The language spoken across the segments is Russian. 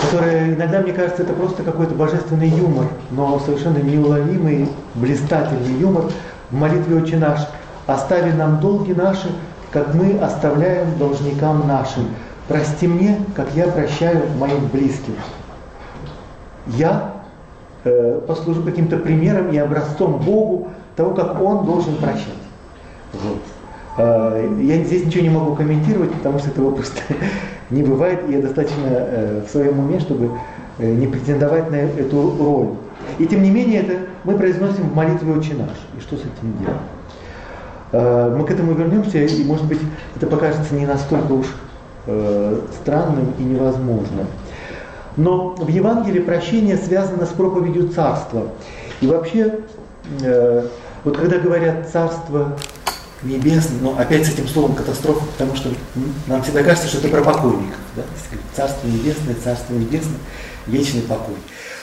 которая иногда, мне кажется, это просто какой-то божественный юмор, но совершенно неуловимый, блистательный юмор в молитве «Отче наш». «Остави нам долги наши, как мы оставляем должникам нашим. Прости мне, как я прощаю моим близким». Я э, послужу каким-то примером и образцом Богу того, как Он должен прощать. Вот. Э, я здесь ничего не могу комментировать, потому что этого просто не бывает, и я достаточно э, в своем уме, чтобы э, не претендовать на эту роль. И тем не менее, это мы произносим в молитве «Отче наш». И что с этим делать? Мы к этому вернемся, и, может быть, это покажется не настолько уж странным и невозможным. Но в Евангелии прощение связано с проповедью царства. И вообще, вот когда говорят «царство небесный, но опять с этим словом катастрофа, потому что нам всегда кажется, что это про покойников. Да? Царство небесное, царство небесное, вечный покой.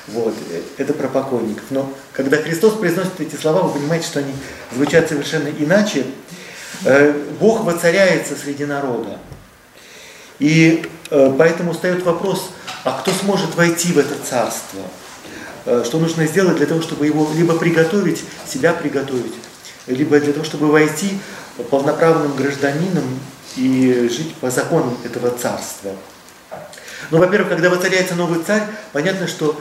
Вот, э, это про покойников. Но когда Христос произносит эти слова, вы понимаете, что они звучат совершенно иначе. Э, Бог воцаряется среди народа. И э, поэтому встает вопрос, а кто сможет войти в это царство? Что нужно сделать для того, чтобы его либо приготовить, себя приготовить, либо для того, чтобы войти полноправным гражданином и жить по законам этого царства. Ну, во-первых, когда воцаряется новый царь, понятно, что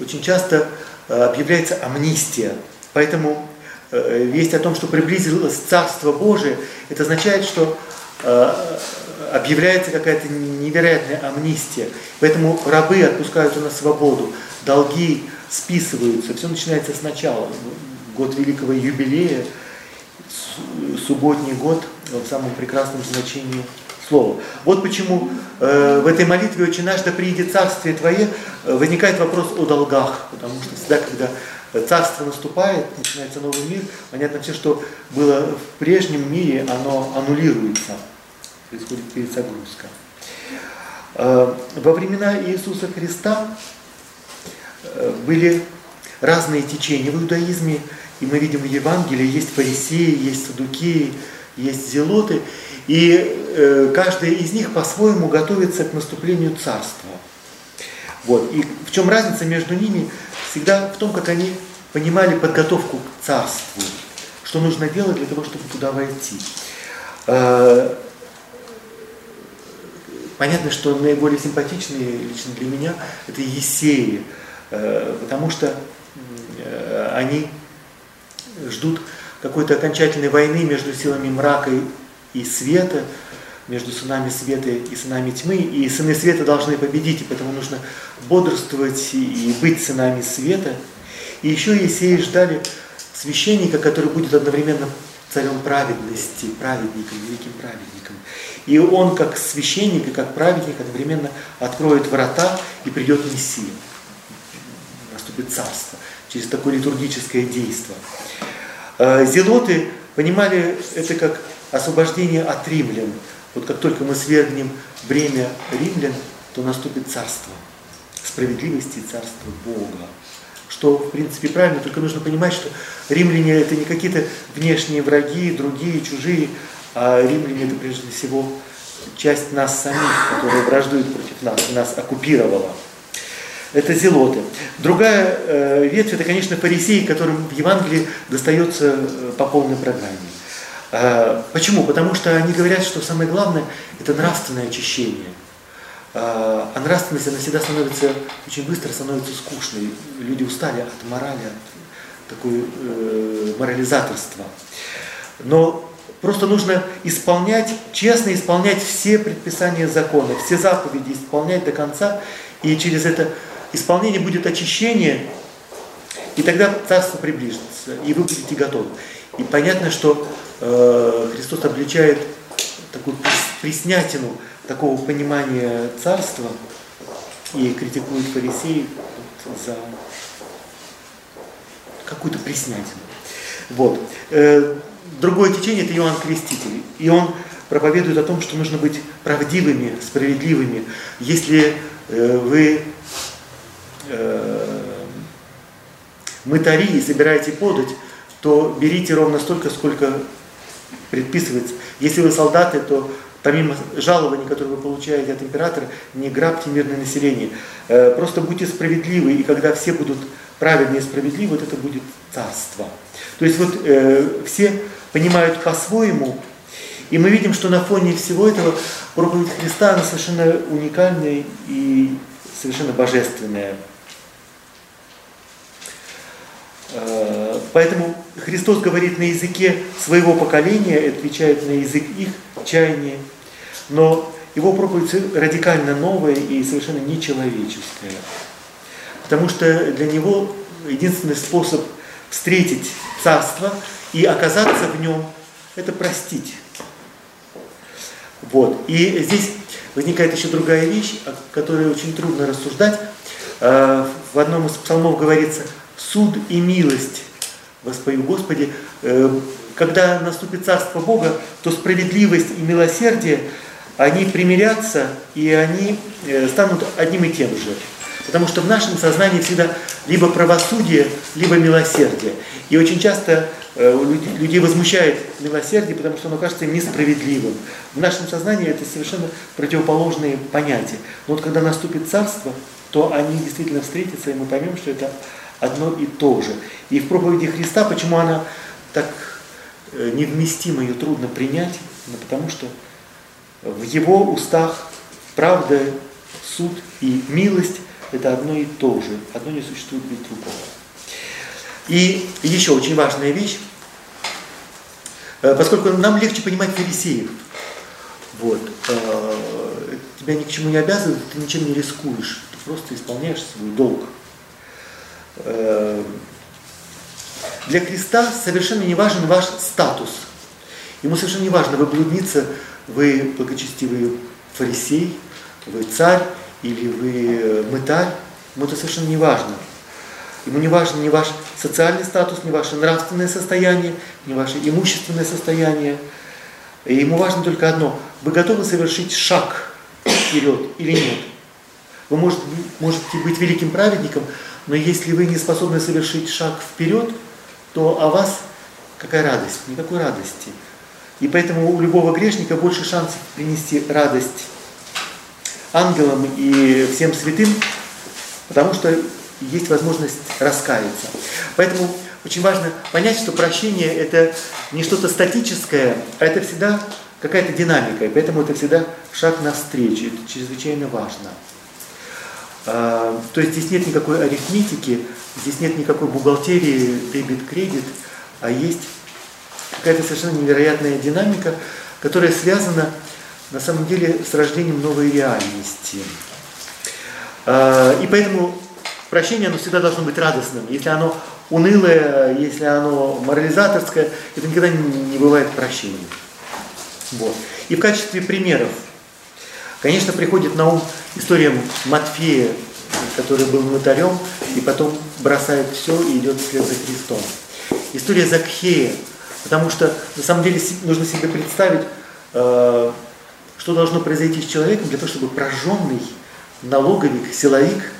очень часто э, объявляется амнистия. Поэтому э, весть о том, что приблизилось Царство Божие, это означает, что э, объявляется какая-то невероятная амнистия. Поэтому рабы отпускаются на свободу, долги списываются, все начинается сначала. Год Великого Юбилея, субботний год в самом прекрасном значении слова. Вот почему э, в этой молитве «Очень наш, да приедет царствие Твое» э, возникает вопрос о долгах, потому что всегда, когда царство наступает, начинается новый мир, понятно все, что было в прежнем мире, оно аннулируется, происходит перезагрузка. Э, во времена Иисуса Христа э, были разные течения в иудаизме, и мы видим в Евангелии, есть фарисеи, есть садукеи, есть зелоты, и э, каждый из них по-своему готовится к наступлению царства. Вот. И в чем разница между ними? Всегда в том, как они понимали подготовку к царству, что нужно делать для того, чтобы туда войти. Э, понятно, что наиболее симпатичные лично для меня это Есеи, э, потому что э, они ждут какой-то окончательной войны между силами мрака и света, между сынами света и сынами тьмы, и сыны света должны победить, и поэтому нужно бодрствовать и быть сынами света. И еще Есеи ждали священника, который будет одновременно царем праведности, праведником, великим праведником. И он, как священник и как праведник, одновременно откроет врата и придет Мессия. Наступит царство через такое литургическое действие. Э, зелоты понимали это как освобождение от римлян. Вот как только мы свергнем бремя римлян, то наступит царство справедливости и царство Бога. Что, в принципе, правильно, только нужно понимать, что римляне это не какие-то внешние враги, другие, чужие, а римляне это прежде всего часть нас самих, которая враждует против нас, нас оккупировала это зелоты. Другая э, ветвь, это, конечно, фарисеи, которым в Евангелии достается э, по полной программе. Э, почему? Потому что они говорят, что самое главное – это нравственное очищение. Э, а нравственность, она всегда становится, очень быстро становится скучной. Люди устали от морали, от такой э, морализаторства. Но Просто нужно исполнять, честно исполнять все предписания закона, все заповеди исполнять до конца, и через это исполнение будет очищение, и тогда царство приближится, и вы будете готовы. И понятно, что э, Христос обличает такую приснятину такого понимания царства и критикует фарисеев, за какую-то приснятину. Вот. Э, другое течение – это Иоанн Креститель. И он проповедует о том, что нужно быть правдивыми, справедливыми. Если э, вы э, мытари и собираете подать, то берите ровно столько, сколько предписывается. Если вы солдаты, то помимо жалований, которые вы получаете от императора, не грабьте мирное население. Э, просто будьте справедливы, и когда все будут праведны и справедливы, вот это будет царство. То есть вот э, все понимают по-своему, и мы видим, что на фоне всего этого проповедь Христа, она совершенно уникальная и совершенно божественная. Э, поэтому Христос говорит на языке своего поколения, отвечает на язык их чаяния, но его проповедь радикально новая и совершенно нечеловеческая. Потому что для него единственный способ встретить царство и оказаться в нем – это простить. Вот. И здесь возникает еще другая вещь, о которой очень трудно рассуждать. Э, в одном из псалмов говорится – суд и милость воспою Господи. Э, когда наступит Царство Бога, то справедливость и милосердие, они примирятся и они э, станут одним и тем же. Потому что в нашем сознании всегда либо правосудие, либо милосердие. И очень часто э, людей возмущает милосердие, потому что оно кажется им несправедливым. В нашем сознании это совершенно противоположные понятия. Но вот когда наступит царство, то они действительно встретятся, и мы поймем, что это одно и то же. И в проповеди Христа, почему она так э, невместима, ее трудно принять, ну, потому что в его устах правда, суд и милость – это одно и то же, одно не существует без другого. И еще очень важная вещь, э, поскольку нам легче понимать фарисеев, вот, э, тебя ни к чему не обязывают, ты ничем не рискуешь, ты просто исполняешь свой долг – для Христа совершенно не важен ваш статус. Ему совершенно не важно, вы блудница, вы благочестивый фарисей, вы царь или вы мытарь. Ему это совершенно не важно. Ему не важен ни ваш социальный статус, ни ваше нравственное состояние, ни ваше имущественное состояние. И ему важно только одно. Вы готовы совершить шаг вперед или нет? Вы можете, можете быть великим праведником, но если вы не способны совершить шаг вперед, то о вас какая радость? Никакой радости. И поэтому у любого грешника больше шансов принести радость ангелам и всем святым, потому что есть возможность раскаяться. Поэтому очень важно понять, что прощение это не что-то статическое, а это всегда какая-то динамика, и поэтому это всегда шаг навстречу, это чрезвычайно важно. А, то есть здесь нет никакой арифметики, здесь нет никакой бухгалтерии дебет-кредит, а есть какая-то совершенно невероятная динамика, которая связана на самом деле с рождением новой реальности. А, и поэтому прощение, оно всегда должно быть радостным. Если оно унылое, если оно морализаторское, это никогда не бывает прощением. Вот. И в качестве примеров Конечно, приходит на ум история Матфея, который был нотарем и потом бросает все и идет вслед за Христом. История Закхея, потому что на самом деле нужно себе представить, э, что должно произойти с человеком для того, чтобы прожженный налоговик, силовик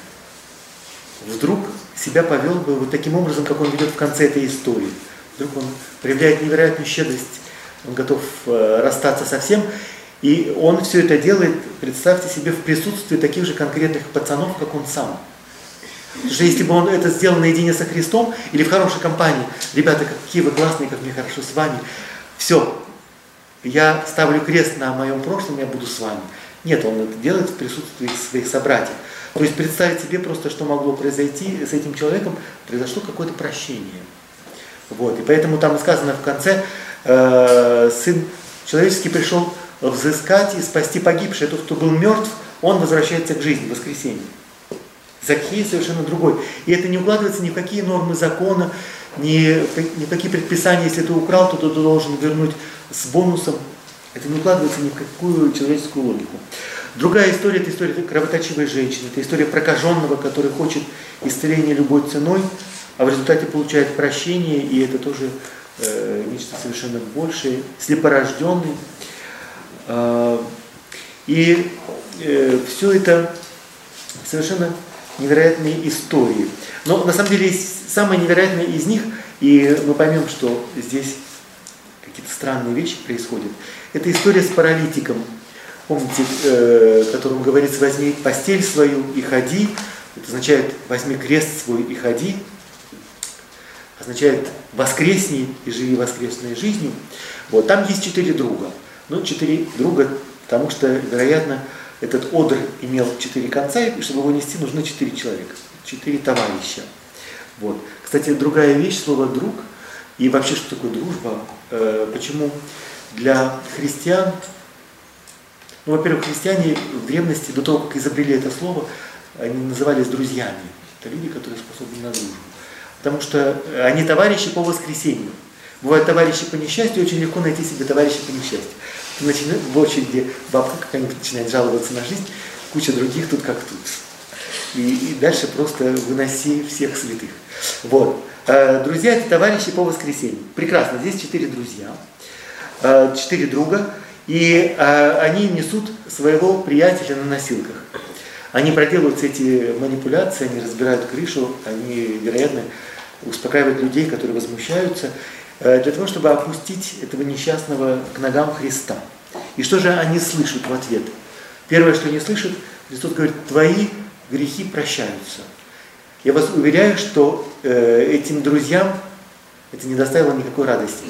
вдруг себя повел бы вот таким образом, как он ведет в конце этой истории. Вдруг он проявляет невероятную щедрость, он готов э, расстаться со всем, и он все это делает, представьте себе, в присутствии таких же конкретных пацанов, как он сам. Потому что если бы он это сделал наедине со Христом или в хорошей компании, ребята, какие вы классные, как мне хорошо с вами, все, я ставлю крест на моем прошлом, я буду с вами. Нет, он это делает в присутствии своих собратьев. То есть представить себе просто, что могло произойти с этим человеком, произошло какое-то прощение. Вот. И поэтому там сказано в конце, э, сын человеческий пришел взыскать и спасти погибший. Тот, кто был мертв, он возвращается к жизни, в воскресенье. Закхей совершенно другой. И это не укладывается ни в какие нормы закона, ни, ни в какие предписания, если ты украл, то ты должен вернуть с бонусом. Это не укладывается ни в какую человеческую логику. Другая история – это история кровоточивой женщины, это история прокаженного, который хочет исцеления любой ценой, а в результате получает прощение, и это тоже э, нечто совершенно большее, слепорожденный. Э, и э, все это совершенно невероятные истории. Но на самом деле самое невероятное из них, и мы поймем, что здесь какие-то странные вещи происходят, это история с паралитиком. Помните, э, которому говорится, возьми постель свою и ходи. Это означает, возьми крест свой и ходи. Означает, воскресни и живи воскресной жизнью. Вот, там есть четыре друга. Ну, четыре друга, потому что, вероятно, этот одр имел четыре конца, и чтобы его нести, нужно четыре человека, четыре товарища. Вот. Кстати, другая вещь, слово «друг», и вообще, что такое дружба, э, почему для христиан, ну, во-первых, христиане в древности, до того, как изобрели это слово, они назывались друзьями. Это люди, которые способны на дружбу. Потому что они товарищи по воскресению. Бывают товарищи по несчастью, очень легко найти себе товарища по несчастью начинает, в очереди бабка какая-нибудь начинает жаловаться на жизнь, куча других тут как тут. И, и дальше просто выноси всех святых. Вот. Э, друзья, это товарищи по воскресенью. Прекрасно, здесь четыре друзья, э, четыре друга, и э, они несут своего приятеля на носилках. Они проделывают эти манипуляции, они разбирают крышу, они, вероятно, успокаивают людей, которые возмущаются. Э, для того, чтобы опустить этого несчастного к ногам Христа. И что же они слышат в ответ? Первое, что они слышат, Христос говорит, твои грехи прощаются. Я вас уверяю, что э, этим друзьям это не доставило никакой радости.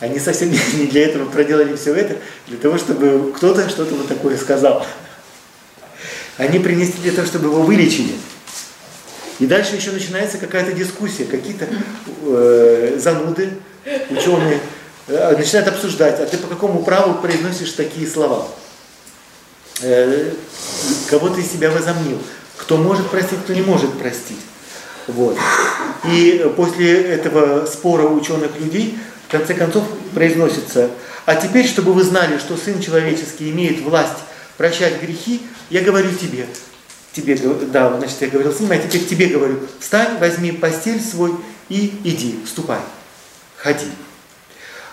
Они совсем не для этого проделали все это, для того, чтобы кто-то что-то вот такое сказал. Они принесли для того, чтобы его вылечили. И дальше еще начинается какая-то дискуссия, какие-то э, зануды, ученые э, начинают обсуждать, а ты по какому праву произносишь такие слова? Э, кого ты себя возомнил? Кто может простить, кто не может простить? Вот. И после этого спора ученых людей, в конце концов, произносится, а теперь, чтобы вы знали, что Сын Человеческий имеет власть прощать грехи, я говорю тебе, тебе, да, значит, я говорил с ним, а теперь тебе говорю, встань, возьми постель свой и иди, вступай ходи.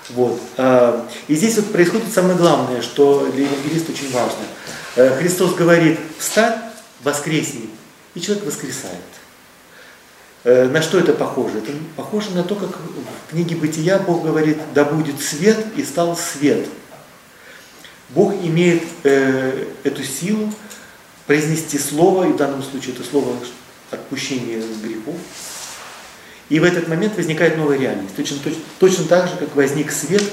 Вот. А, и здесь вот происходит самое главное, что для евангелиста очень важно. Э, Христос говорит, встань, воскресни, и человек воскресает. Э, на что это похоже? Это похоже на то, как в книге Бытия Бог говорит, да будет свет, и стал свет. Бог имеет э, эту силу произнести слово, и в данном случае это слово отпущения грехов, и в этот момент возникает новая реальность. Точно, точно, точно так же, как возник свет.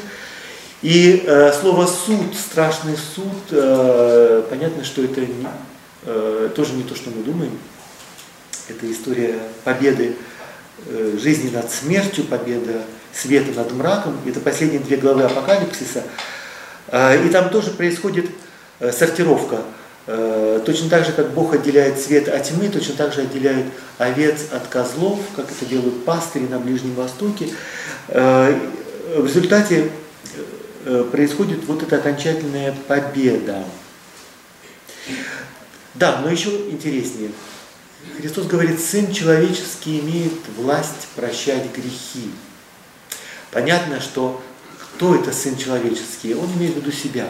И э, слово суд, страшный суд, э, понятно, что это не, э, тоже не то, что мы думаем. Это история победы э, жизни над смертью, победа света над мраком. Это последние две главы Апокалипсиса. Э, и там тоже происходит э, сортировка точно так же, как Бог отделяет свет от тьмы, точно так же отделяет овец от козлов, как это делают пастыри на Ближнем Востоке. Э, в результате э, происходит вот эта окончательная победа. Да, но еще интереснее. Христос говорит, Сын человеческий имеет власть прощать грехи. Понятно, что кто это Сын человеческий? Он имеет в виду себя.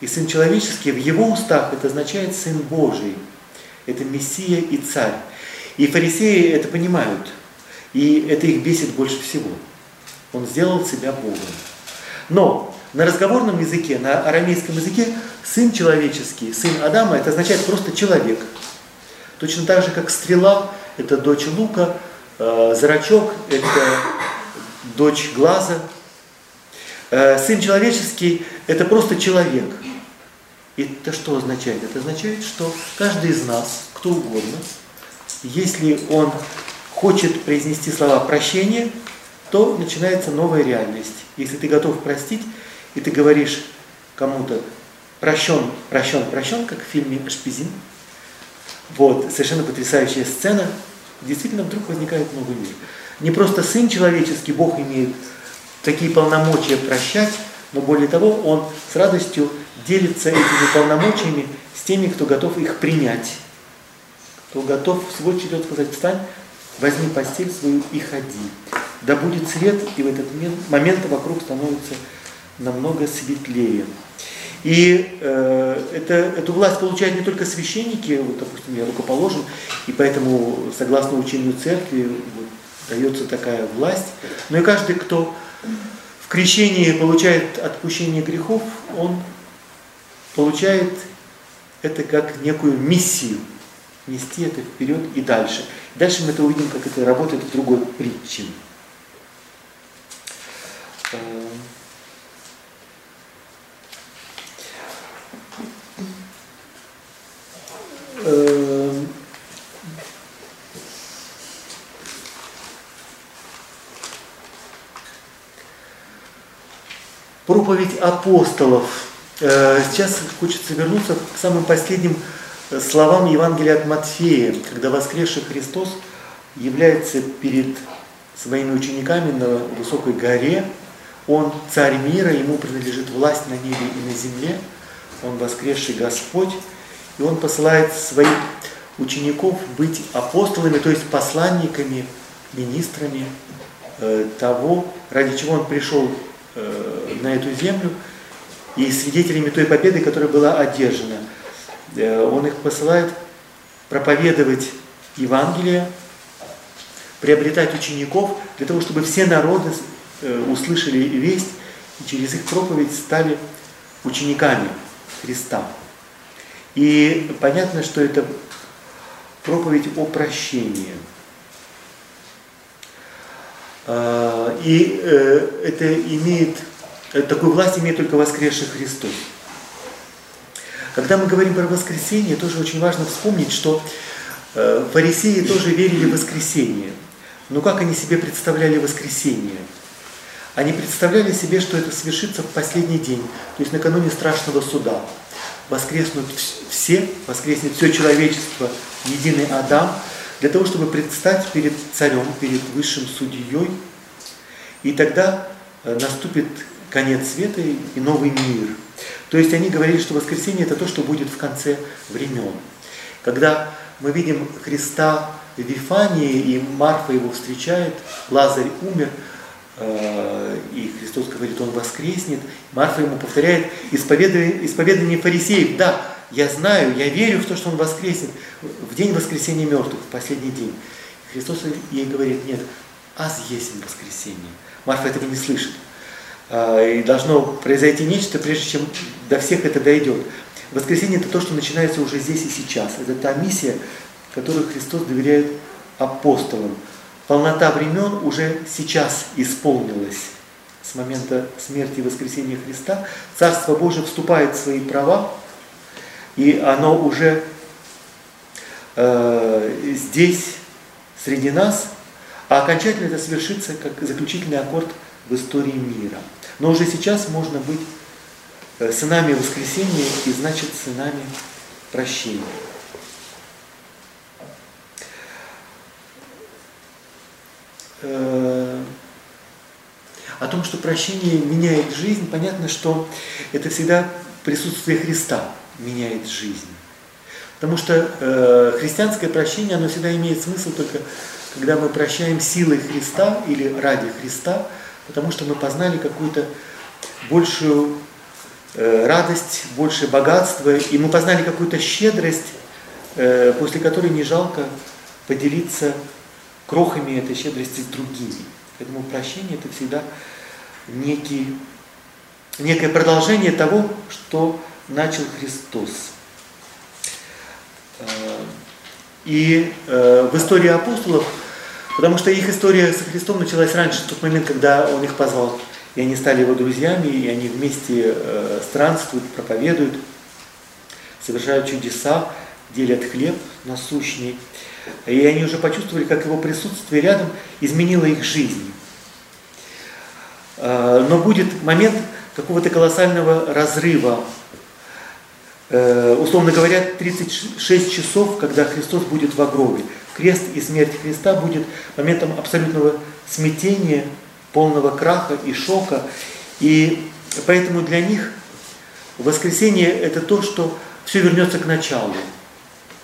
И Сын Человеческий в его устах это означает Сын Божий. Это Мессия и Царь. И фарисеи это понимают. И это их бесит больше всего. Он сделал себя Богом. Но на разговорном языке, на арамейском языке, сын человеческий, сын Адама, это означает просто человек. Точно так же, как стрела, это дочь лука, э, зрачок, это дочь глаза. Э, сын человеческий, это просто человек. Это что означает? Это означает, что каждый из нас, кто угодно, если он хочет произнести слова прощения, то начинается новая реальность. Если ты готов простить, и ты говоришь кому-то прощен, прощен, прощен, как в фильме «Шпизин», вот, совершенно потрясающая сцена, действительно вдруг возникает новый мир. Не просто Сын человеческий, Бог имеет такие полномочия прощать, но более того, Он с радостью делится этими полномочиями с теми, кто готов их принять. Кто готов в свой черед сказать, встань, возьми постель свою и ходи. Да будет свет, и в этот момент вокруг становится намного светлее. И э, это, эту власть получают не только священники, вот, допустим, я рукоположен, и поэтому, согласно учению церкви, вот, дается такая власть, но и каждый, кто в крещении получает отпущение грехов, он получает это как некую миссию, нести это вперед и дальше. Дальше мы это увидим, как это работает в другой притче. Эм, проповедь апостолов. Э, сейчас хочется вернуться к самым последним э, словам Евангелия от Матфея, когда воскресший Христос является перед своими учениками на высокой горе. Он царь мира, ему принадлежит власть на небе и на земле. Он воскресший Господь. И он посылает своих учеников быть апостолами, то есть посланниками, министрами э, того, ради чего он пришел на эту землю, и свидетелями той победы, которая была одержана. Э, он их посылает проповедовать Евангелие, приобретать учеников, для того, чтобы все народы э, услышали весть и через их проповедь стали учениками Христа. И понятно, что это проповедь о прощении. А, и э, это имеет, такую власть имеет только воскресший Христос. Когда мы говорим про воскресение, тоже очень важно вспомнить, что э, фарисеи тоже верили в воскресение. Но как они себе представляли воскресение? Они представляли себе, что это свершится в последний день, то есть накануне страшного суда воскреснут все, воскреснет все человечество, единый Адам, для того, чтобы предстать перед царем, перед высшим судьей. И тогда э, наступит конец света и новый мир. То есть они говорили, что воскресение это то, что будет в конце времен. Когда мы видим Христа в Вифании, и Марфа его встречает, Лазарь умер, Э, и Христос говорит, он воскреснет. Марфа ему повторяет исповедание, исповедание фарисеев. Да, я знаю, я верю в то, что он воскреснет в день воскресения мертвых, в последний день. Христос ей говорит, нет, аз есть воскресенье. Марфа этого не слышит. Э, и должно произойти нечто, прежде чем до всех это дойдет. Воскресенье это то, что начинается уже здесь и сейчас. Это та миссия, которую Христос доверяет апостолам полнота времен уже сейчас исполнилась с момента смерти и воскресения Христа. Царство Божие вступает в свои права, и оно уже э, здесь, среди нас, а окончательно это совершится как заключительный аккорд в истории мира. Но уже сейчас можно быть э, сынами воскресения и значит сынами прощения. Э, о том, что прощение меняет жизнь, понятно, что это всегда присутствие Христа меняет жизнь. Потому что э, христианское прощение, оно всегда имеет смысл только, когда мы прощаем силой Христа или ради Христа, потому что мы познали какую-то большую э, радость, большее богатство, и мы познали какую-то щедрость, э, после которой не жалко поделиться крохами этой щедрости с другими. Поэтому прощение это всегда некий, некое продолжение того, что начал Христос. Э, и в истории апостолов, потому что их история со Христом началась раньше, в тот момент, когда Он их позвал, и они стали Его друзьями, и они вместе э, странствуют, проповедуют, совершают чудеса, делят хлеб насущный. И они уже почувствовали, как его присутствие рядом изменило их жизнь. А, но будет момент какого-то колоссального разрыва. Э, условно говоря, 36 часов, когда Христос будет в гробе. Крест и смерть Христа будет моментом абсолютного смятения, полного краха и шока. И поэтому для них воскресение это то, что все вернется к началу.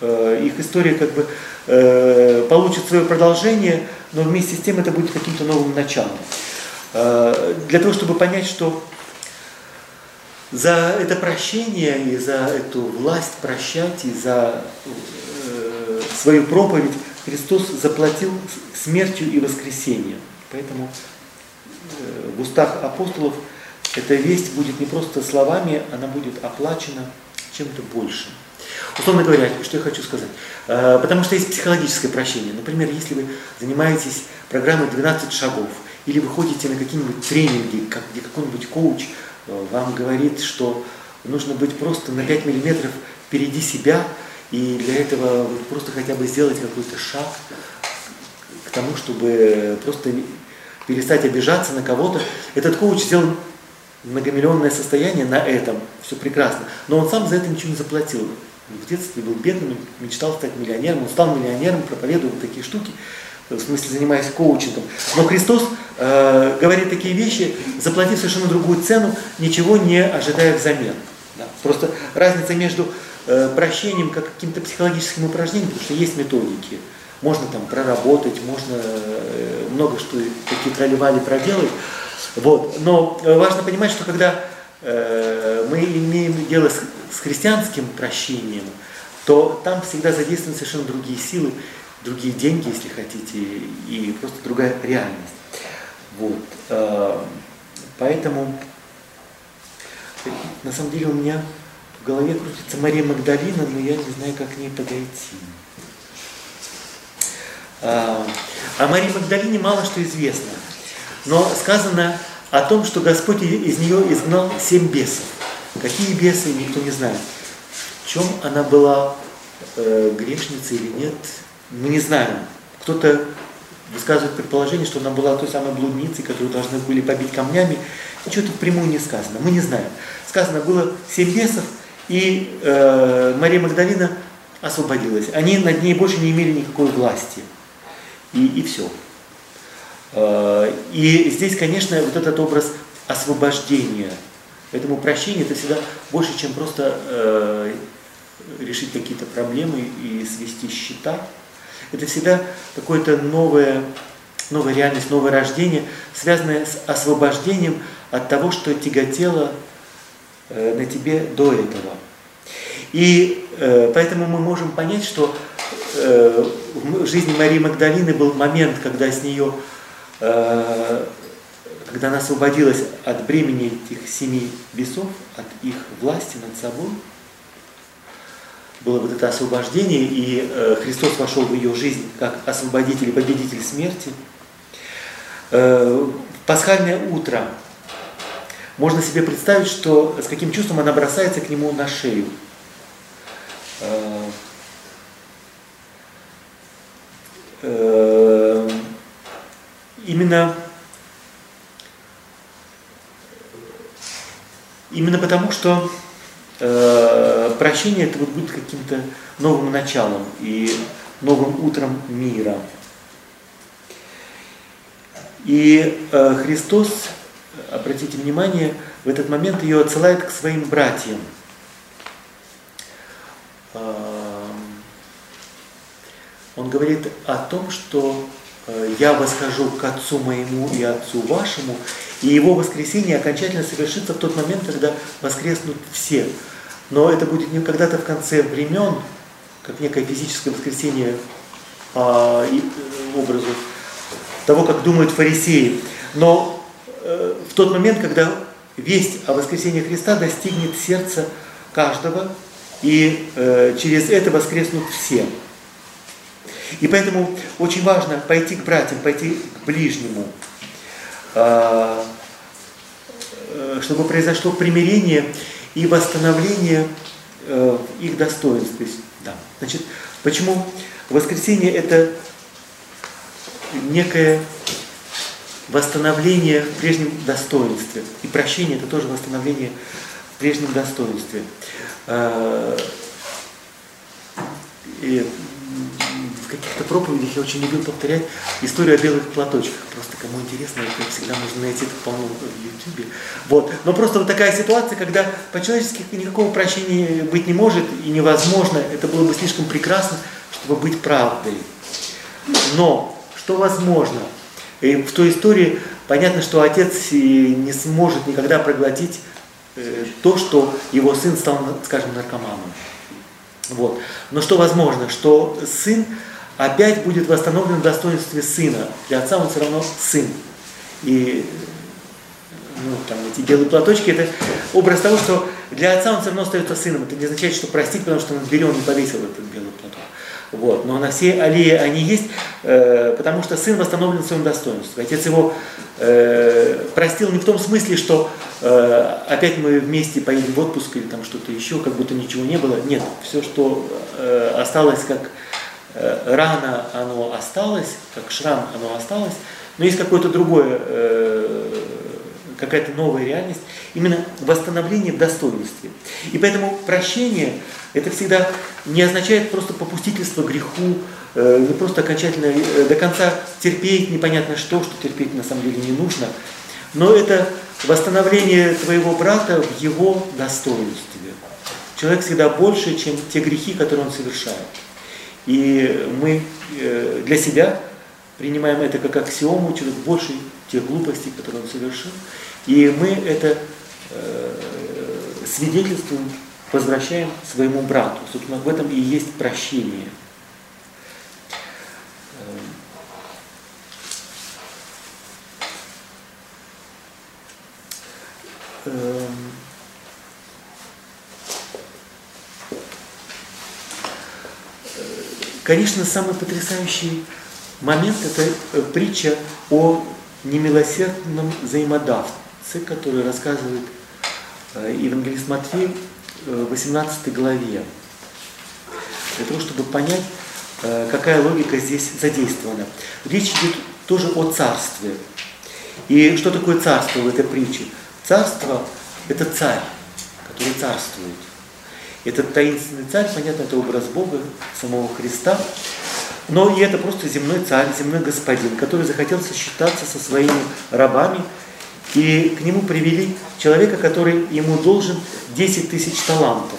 Э, их история как бы э, получит свое продолжение, но вместе с тем это будет каким-то новым началом. Э, для того, чтобы понять, что за это прощение и за эту власть прощать, и за свою проповедь Христос заплатил смертью и воскресением. Поэтому в устах апостолов эта весть будет не просто словами, она будет оплачена чем-то большим. Условно говоря, что я хочу сказать. Э, потому что есть психологическое прощение. Например, если вы занимаетесь программой 12 шагов, или вы ходите на какие-нибудь тренинги, где какой-нибудь коуч э, вам говорит, что нужно быть просто на 5 миллиметров впереди себя, и для этого просто хотя бы сделать какой-то шаг к тому, чтобы просто перестать обижаться на кого-то. Этот коуч сделал многомиллионное состояние на этом, все прекрасно, но он сам за это ничего не заплатил в детстве был бедным, мечтал стать миллионером, он стал миллионером, проповедовал такие штуки, в смысле занимаясь коучингом. Но Христос э, говорит такие вещи, заплатив совершенно другую цену, ничего не ожидая взамен. Да. Просто разница между прощением как каким-то психологическим упражнением, потому что есть методики, можно там проработать, можно э, много что такие тролливали проделать. Вот. Но э, важно понимать, что когда Э, мы имеем дело с, христианским прощением, то там всегда задействованы совершенно другие силы, другие деньги, если хотите, и просто другая реальность. Вот. Э, поэтому на самом деле у меня в голове крутится Мария Магдалина, но я не знаю, как к ней подойти. Э, о Марии Магдалине мало что известно, но сказано о том, что Господь из нее изгнал семь бесов. Какие бесы, никто не знает. В чем она была э, грешницей или нет, мы не знаем. Кто-то высказывает предположение, что она была той самой блудницей, которую должны были побить камнями. Ничего тут прямую не сказано, мы не знаем. Сказано было семь бесов, и э, Мария Магдалина освободилась. Они над ней больше не имели никакой власти. И, и все. Э, и здесь, конечно, вот этот образ освобождения. Поэтому прощение это всегда больше, чем просто э, решить какие-то проблемы и свести счета. Это всегда какое-то новое, новая реальность, новое рождение, связанное с освобождением от того, что тяготело на тебе до этого. И э, поэтому мы можем понять, что э, в жизни Марии Магдалины был момент, когда с нее Э, когда она освободилась от бремени этих семи бесов, от их власти над собой, было вот это освобождение, и э, Христос вошел в ее жизнь как освободитель и победитель смерти. Э, пасхальное утро. Можно себе представить, что с каким чувством она бросается к нему на шею. именно, именно потому, что э, прощение это вот будет каким-то новым началом и новым утром мира. И э, Христос, обратите внимание, в этот момент ее отсылает к своим братьям. Он говорит о том, что Э, я восхожу к Отцу моему и Отцу вашему, и его воскресение окончательно совершится в тот момент, когда воскреснут все. Но это будет не когда-то в конце времен, как некое физическое воскресение по э, образу того, как думают фарисеи. Но в тот момент, когда весть о воскресении Христа достигнет сердца каждого, и э, через это воскреснут все. И поэтому очень важно пойти к братьям, пойти к ближнему, а, э, чтобы произошло примирение и восстановление э, их достоинств. да. Значит, почему воскресенье это некое восстановление в прежнем достоинстве. И прощение это тоже восстановление в прежнем достоинстве. А, и каких-то проповедях я очень любил повторять историю о белых платочках. Просто кому интересно, это всегда можно найти это полно в Ютубе. Вот. Но просто вот такая ситуация, когда по-человечески никакого прощения быть не может и невозможно, это было бы слишком прекрасно, чтобы быть правдой. Но что возможно? И в той истории понятно, что отец не сможет никогда проглотить э, то, что его сын стал, скажем, наркоманом. Вот. Но что возможно, что сын опять будет восстановлен в достоинстве сына. Для отца он все равно сын. И ну, там, эти белые платочки, это образ того, что для отца он все равно остается сыном. Это не означает, что простить, потому что он и повесил этот белый. Вот. Но на все аллеи они есть, э, потому что сын восстановлен в своем достоинстве. Отец его э, простил не в том смысле, что э, опять мы вместе поедем в отпуск или там что-то еще, как будто ничего не было. Нет, все, что э, осталось как э, рана, оно осталось, как шрам, оно осталось, но есть какое-то другое, э, какая-то новая реальность, именно восстановление в достоинстве. И поэтому прощение – это всегда не означает просто попустительство греху, э, не просто окончательно э, до конца терпеть непонятно что, что терпеть на самом деле не нужно, но это восстановление твоего брата в его достоинстве. Человек всегда больше, чем те грехи, которые он совершает. И мы э, для себя принимаем это как аксиому, человек больше тех глупостей, которые он совершил. И мы это свидетельствуем возвращаем своему брату. Собственно, в этом и есть прощение. Эм, конечно, самый потрясающий момент – это э, притча о немилосердном взаимодавце, который рассказывает э, евангелист Матфей 18 главе, для того, чтобы понять, э, какая логика здесь задействована. Речь идет тоже о царстве. И что такое царство в этой притче? Царство – это царь, который царствует. Этот таинственный царь, понятно, это образ Бога, самого Христа, но и это просто земной царь, земной господин, который захотел сосчитаться со своими рабами – и к нему привели человека, который ему должен 10 тысяч талантов.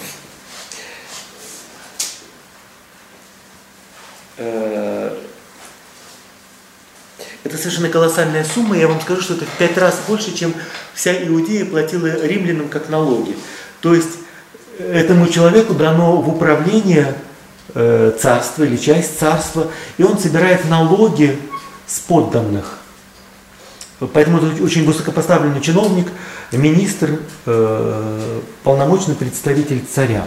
Э, это совершенно колоссальная сумма. Я вам скажу, что это в пять раз больше, чем вся Иудея платила римлянам как налоги. То есть этому человеку дано в управление э, царство или часть царства, и он собирает налоги с подданных. Поэтому это очень высокопоставленный чиновник, министр, э, полномочный представитель царя.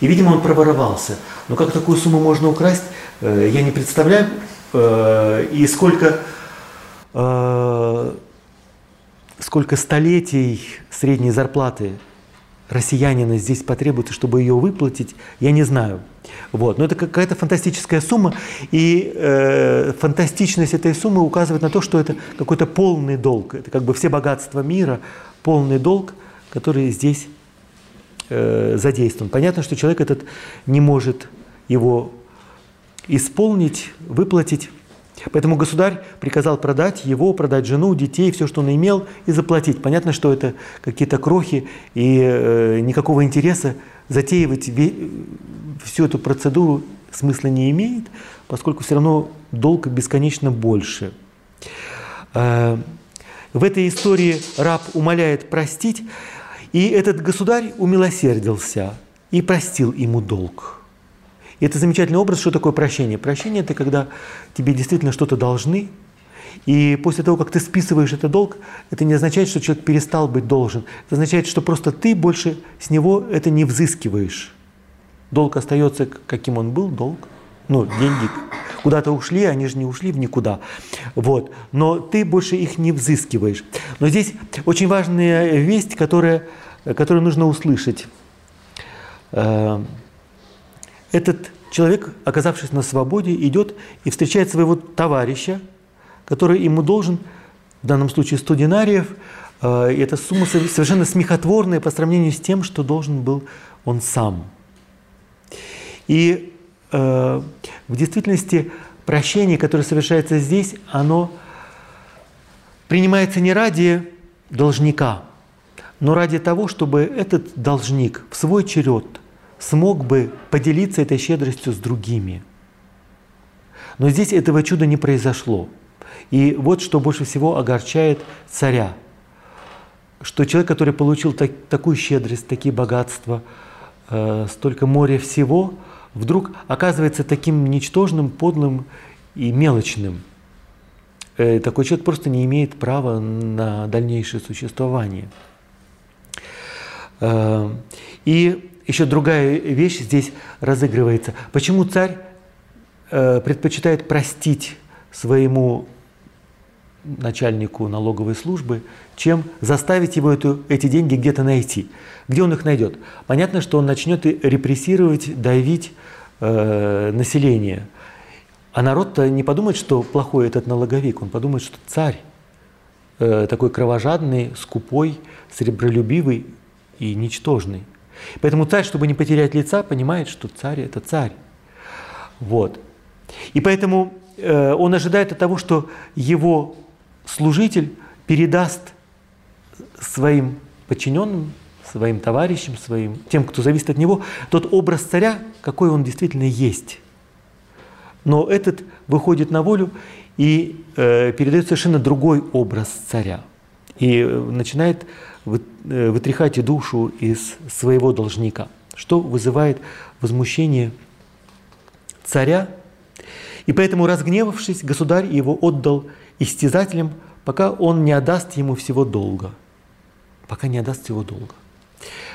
И, видимо, он проворовался. Но как такую сумму можно украсть, э, я не представляю. Э, и сколько, э, сколько столетий средней зарплаты россиянина здесь потребуется, чтобы ее выплатить, я не знаю. Вот. Но это какая-то фантастическая сумма, и э, фантастичность этой суммы указывает на то, что это какой-то полный долг. Это как бы все богатства мира, полный долг, который здесь э, задействован. Понятно, что человек этот не может его исполнить, выплатить. Поэтому государь приказал продать его, продать жену, детей, все, что он имел, и заплатить. Понятно, что это какие-то крохи, и э, никакого интереса затеивать всю эту процедуру смысла не имеет, поскольку все равно долг бесконечно больше. Э, в этой истории раб умоляет простить, и этот государь умилосердился и простил ему долг. И это замечательный образ, что такое прощение. Прощение – это когда тебе действительно что-то должны, и после того, как ты списываешь этот долг, это не означает, что человек перестал быть должен. Это означает, что просто ты больше с него это не взыскиваешь. Долг остается, каким он был, долг. Ну, деньги куда-то ушли, они же не ушли в никуда. Вот. Но ты больше их не взыскиваешь. Но здесь очень важная весть, которая, которую нужно услышать. Этот человек, оказавшись на свободе, идет и встречает своего товарища, который ему должен, в данном случае 100 динариев, э, и эта сумма совершенно смехотворная по сравнению с тем, что должен был он сам. И э, в действительности прощение, которое совершается здесь, оно принимается не ради должника, но ради того, чтобы этот должник в свой черед смог бы поделиться этой щедростью с другими. Но здесь этого чуда не произошло. И вот что больше всего огорчает царя, что человек, который получил так, такую щедрость, такие богатства, э, столько моря всего, вдруг оказывается таким ничтожным, подлым и мелочным. Э, такой человек просто не имеет права на дальнейшее существование. Э, и еще другая вещь здесь разыгрывается. Почему царь э, предпочитает простить своему начальнику налоговой службы, чем заставить его эту, эти деньги где-то найти. Где он их найдет? Понятно, что он начнет репрессировать, давить э, население. А народ-то не подумает, что плохой этот налоговик, он подумает, что царь э, такой кровожадный, скупой, сребролюбивый и ничтожный. Поэтому царь, чтобы не потерять лица, понимает, что царь – это царь. Вот. И поэтому э, он ожидает от того, что его служитель передаст своим подчиненным, своим товарищам, своим, тем, кто зависит от него, тот образ царя, какой он действительно есть. Но этот выходит на волю и э, передает совершенно другой образ царя. И э, начинает Э, вытряхайте душу из своего должника, что вызывает возмущение царя. И поэтому, разгневавшись, государь его отдал истязателям, пока он не отдаст ему всего долга. Пока не отдаст всего долга.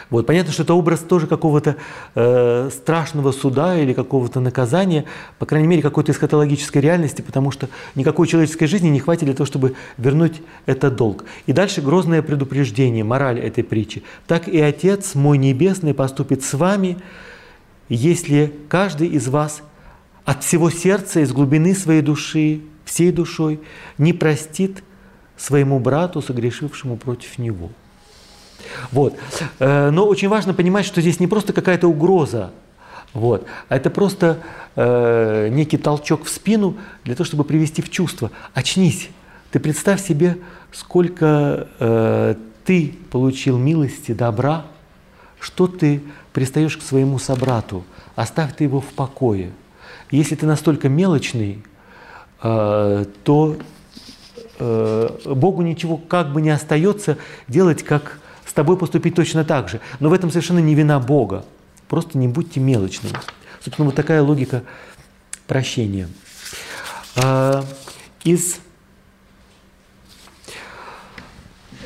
Вот. Понятно, что это образ тоже какого-то э, страшного суда или какого-то наказания, по крайней мере, какой-то эсхатологической реальности, потому что никакой человеческой жизни не хватит для того, чтобы вернуть этот долг. И дальше грозное предупреждение, мораль этой притчи. «Так и Отец мой Небесный поступит с вами, если каждый из вас от всего сердца, из глубины своей души, всей душой не простит своему брату, согрешившему против него». Вот. Э, но очень важно понимать, что здесь не просто какая-то угроза, вот, а это просто э, некий толчок в спину для того, чтобы привести в чувство. Очнись. Ты представь себе, сколько э, ты получил милости, добра, что ты пристаешь к своему собрату. Оставь ты его в покое. Если ты настолько мелочный, э, то э, Богу ничего как бы не остается делать, как тобой поступить точно так же. Но в этом совершенно не вина Бога. Просто не будьте мелочными. Собственно, вот такая логика прощения. А, из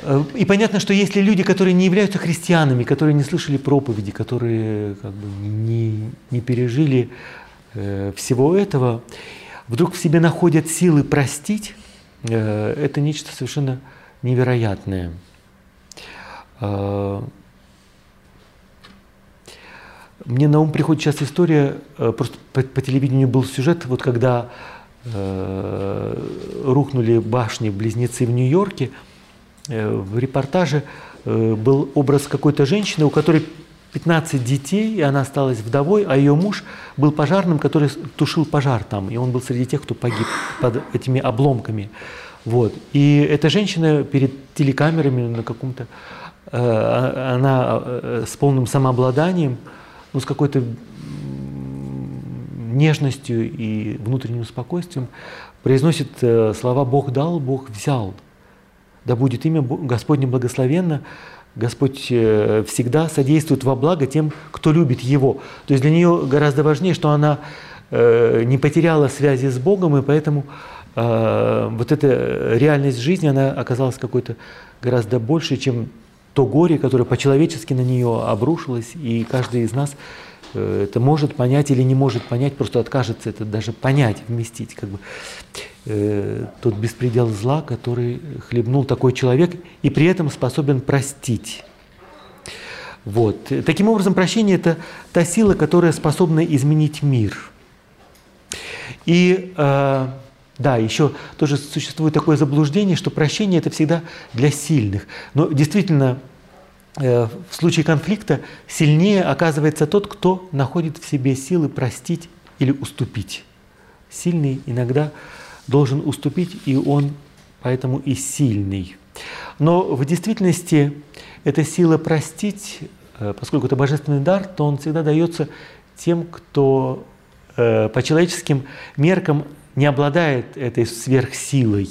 э, и понятно, что если люди, которые не являются христианами, которые не слышали проповеди, которые как бы не, не пережили э, всего этого, вдруг в себе находят силы простить, э, это нечто совершенно невероятное. А, мне на ум приходит сейчас история, э, просто по, по телевидению был сюжет, вот когда э, рухнули башни-близнецы в Нью-Йорке, э, в репортаже э, был образ какой-то женщины, у которой 15 детей, и она осталась вдовой, а ее муж был пожарным, который тушил пожар там, и он был среди тех, кто погиб под этими обломками. Вот. И эта женщина перед телекамерами на каком-то Э, она э, с полным самообладанием, ну, с какой-то нежностью и внутренним спокойствием произносит э, слова «Бог дал, Бог взял». Да будет имя Господне благословенно, Господь всегда содействует во благо тем, кто любит Его. То есть для нее гораздо важнее, что она не потеряла связи с Богом, и поэтому вот эта реальность жизни, она оказалась какой-то гораздо больше, чем то горе, которое по-человечески на нее обрушилось, и каждый из нас э, это может понять или не может понять, просто откажется это даже понять, вместить, как бы э, тот беспредел зла, который хлебнул такой человек, и при этом способен простить. Вот. Таким образом, прощение – это та сила, которая способна изменить мир. И э, да, еще тоже существует такое заблуждение, что прощение это всегда для сильных. Но действительно, э, в случае конфликта сильнее оказывается тот, кто находит в себе силы простить или уступить. Сильный иногда должен уступить, и он поэтому и сильный. Но в действительности эта сила простить, э, поскольку это божественный дар, то он всегда дается тем, кто э, по человеческим меркам не обладает этой сверхсилой.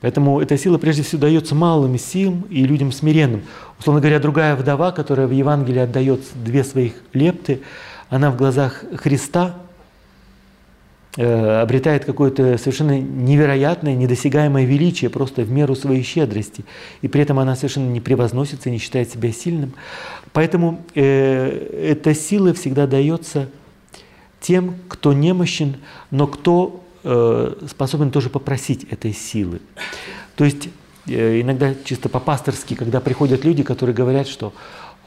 Поэтому эта сила прежде всего дается малым силам и людям смиренным. Условно говоря, другая вдова, которая в Евангелии отдает две своих лепты, она в глазах Христа э, обретает какое-то совершенно невероятное, недосягаемое величие просто в меру своей щедрости. И при этом она совершенно не превозносится, не считает себя сильным. Поэтому э, эта сила всегда дается тем, кто немощен, но кто э, способен тоже попросить этой силы. То есть э, иногда чисто по-пасторски, когда приходят люди, которые говорят, что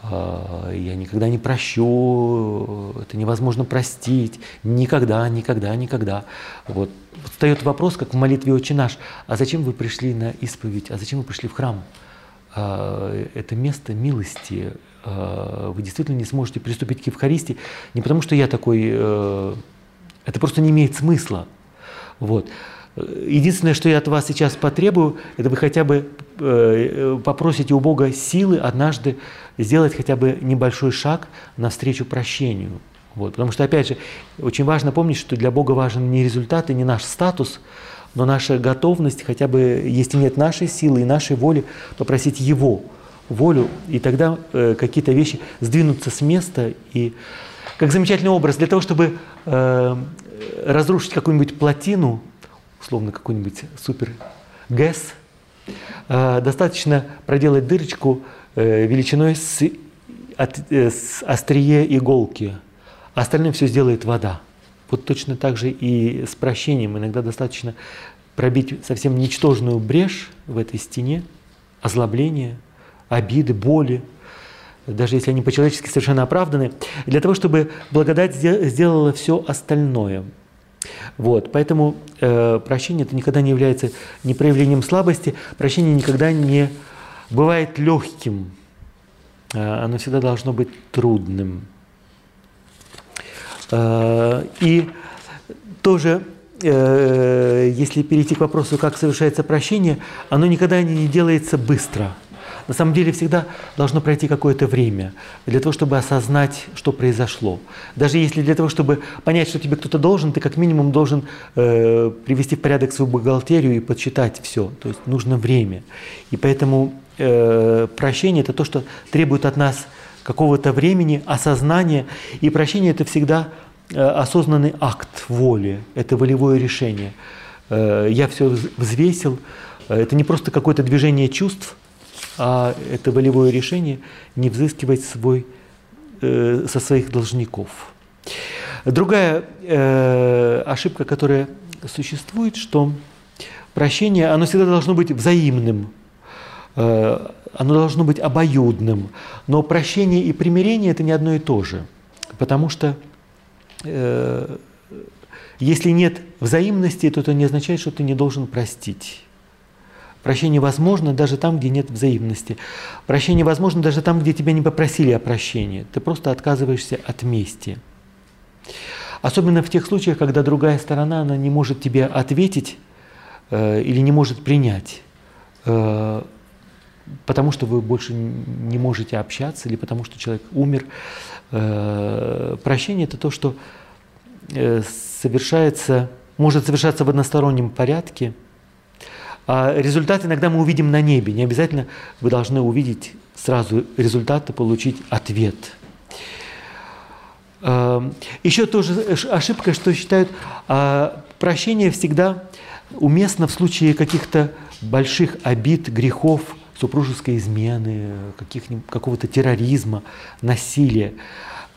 э, я никогда не прощу, это невозможно простить, никогда, никогда, никогда. Вот. Встает вопрос, как в молитве «Отче наш», а зачем вы пришли на исповедь, а зачем вы пришли в храм? А, это место милости, вы действительно не сможете приступить к Евхаристии, не потому что я такой, э, это просто не имеет смысла. Вот. Единственное, что я от вас сейчас потребую, это вы хотя бы э, попросите у Бога силы однажды сделать хотя бы небольшой шаг навстречу прощению. Вот. Потому что, опять же, очень важно помнить, что для Бога важен не результат и не наш статус, но наша готовность, хотя бы, если нет нашей силы и нашей воли, попросить Его – волю, и тогда э, какие-то вещи сдвинутся с места. И как замечательный образ, для того, чтобы э, разрушить какую-нибудь плотину, условно какой-нибудь супер ГЭС, э, достаточно проделать дырочку э, величиной с, от, э, с острие иголки, остальное все сделает вода. Вот точно так же и с прощением. Иногда достаточно пробить совсем ничтожную брешь в этой стене, озлобление – обиды, боли, даже если они по-человечески совершенно оправданы, для того, чтобы благодать сделала все остальное. Вот, поэтому э, прощение это никогда не является не проявлением слабости, прощение никогда не бывает легким, э, оно всегда должно быть трудным. Э, и тоже, э, если перейти к вопросу, как совершается прощение, оно никогда не делается быстро – на самом деле всегда должно пройти какое-то время для того, чтобы осознать, что произошло. Даже если для того, чтобы понять, что тебе кто-то должен, ты как минимум должен э, привести в порядок свою бухгалтерию и подсчитать все. То есть нужно время. И поэтому э, прощение – это то, что требует от нас какого-то времени, осознания. И прощение – это всегда э, осознанный акт воли, это волевое решение. Э, я все взвесил. Э, это не просто какое-то движение чувств – а это волевое решение не взыскивать свой, э, со своих должников. Другая э, ошибка, которая существует, что прощение, оно всегда должно быть взаимным, э, оно должно быть обоюдным. Но прощение и примирение – это не одно и то же. Потому что э, если нет взаимности, то это не означает, что ты не должен простить. Прощение возможно даже там, где нет взаимности. Прощение возможно даже там, где тебя не попросили о прощении. Ты просто отказываешься от мести. Особенно в тех случаях, когда другая сторона она не может тебе ответить э, или не может принять, э, потому что вы больше не можете общаться или потому что человек умер. Э, прощение это то, что э, совершается, может совершаться в одностороннем порядке – а результат иногда мы увидим на небе. Не обязательно вы должны увидеть сразу результат и получить ответ. Эм, Еще тоже ошибка, что считают, а, прощение всегда уместно в случае каких-то больших обид, грехов, супружеской измены, какого-то терроризма, насилия.